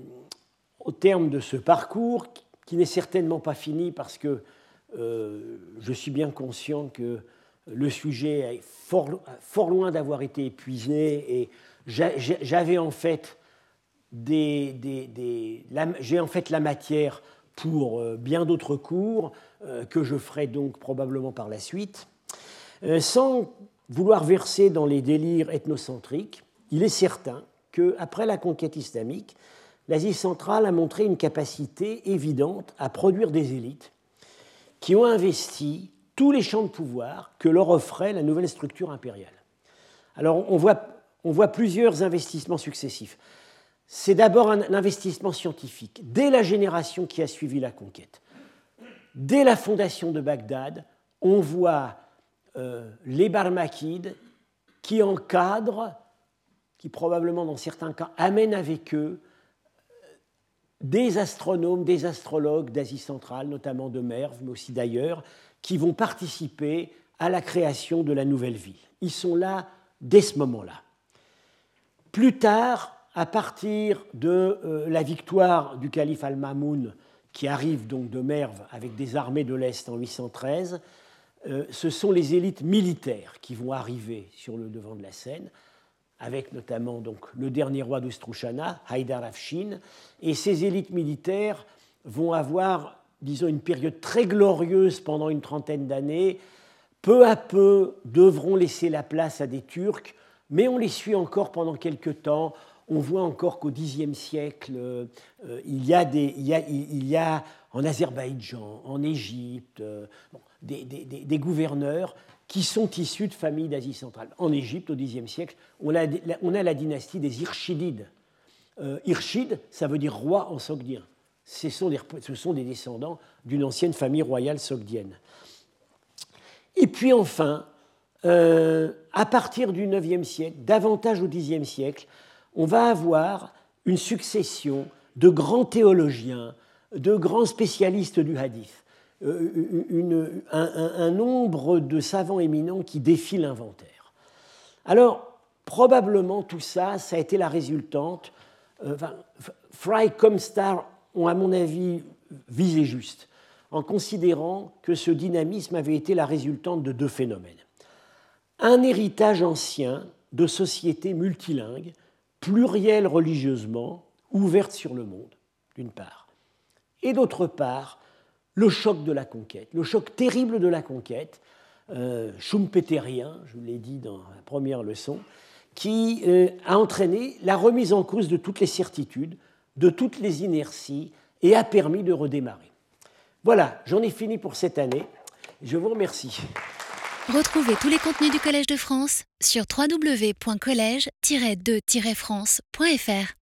au terme de ce parcours, qui n'est certainement pas fini parce que euh, je suis bien conscient que le sujet est fort, loin d'avoir été épuisé et j'avais en fait des, j'ai en fait la matière pour euh, bien d'autres cours euh, que je ferai donc probablement par la suite. Sans vouloir verser dans les délires ethnocentriques, il est certain qu'après la conquête islamique, l'Asie centrale a montré une capacité évidente à produire des élites qui ont investi tous les champs de pouvoir que leur offrait la nouvelle structure impériale. Alors on voit, plusieurs investissements successifs. C'est d'abord un investissement scientifique, dès la génération qui a suivi la conquête. Dès la fondation de Bagdad, on voit euh, les Barmakides qui encadrent, qui probablement dans certains cas amènent avec eux des astronomes, des astrologues d'Asie centrale, notamment de Merv, mais aussi d'ailleurs, qui vont participer à la création de la nouvelle ville. Ils sont là dès ce moment-là. Plus tard, à partir de euh, la victoire du calife Al-Mamoun, qui arrivent donc de Merve avec des armées de l'Est en 813, euh, ce sont les élites militaires qui vont arriver sur le devant de la scène, avec notamment donc, le dernier roi d'Oustrouchana, Haïdar Afshin, et ces élites militaires vont avoir, disons, une période très glorieuse pendant une trentaine d'années, peu à peu devront laisser la place à des Turcs, mais on les suit encore pendant quelques temps. On voit encore qu'au Xe siècle, euh, il, y a des, il, y a, en Azerbaïdjan, en Égypte, euh, des, gouverneurs qui sont issus de familles d'Asie centrale. En Égypte, au Xe siècle, on a, la dynastie des Irshidides. Euh, ça veut dire roi en sogdien. Ce sont des, ce sont des descendants d'une ancienne famille royale sogdienne. Et puis enfin, euh, à partir du IXe siècle, davantage au Xe siècle, on va avoir une succession de grands théologiens, de grands spécialistes du hadith, euh, un, nombre de savants éminents qui défient l'inventaire. Alors, probablement tout ça, ça a été la résultante. Euh, Fry comme Star ont, à mon avis, visé juste en considérant que ce dynamisme avait été la résultante de deux phénomènes. Un héritage ancien de sociétés multilingues, plurielles religieusement, ouvertes sur le monde, d'une part, et d'autre part, le choc de la conquête, le choc terrible de la conquête, euh, schumpeterien, je vous l'ai dit dans la première leçon, qui euh, a entraîné la remise en cause de toutes les certitudes, de toutes les inerties, et a permis de redémarrer. Voilà, j'en ai fini pour cette année. Je vous remercie. Retrouvez tous les contenus du Collège de France sur www.colège-2-france.fr.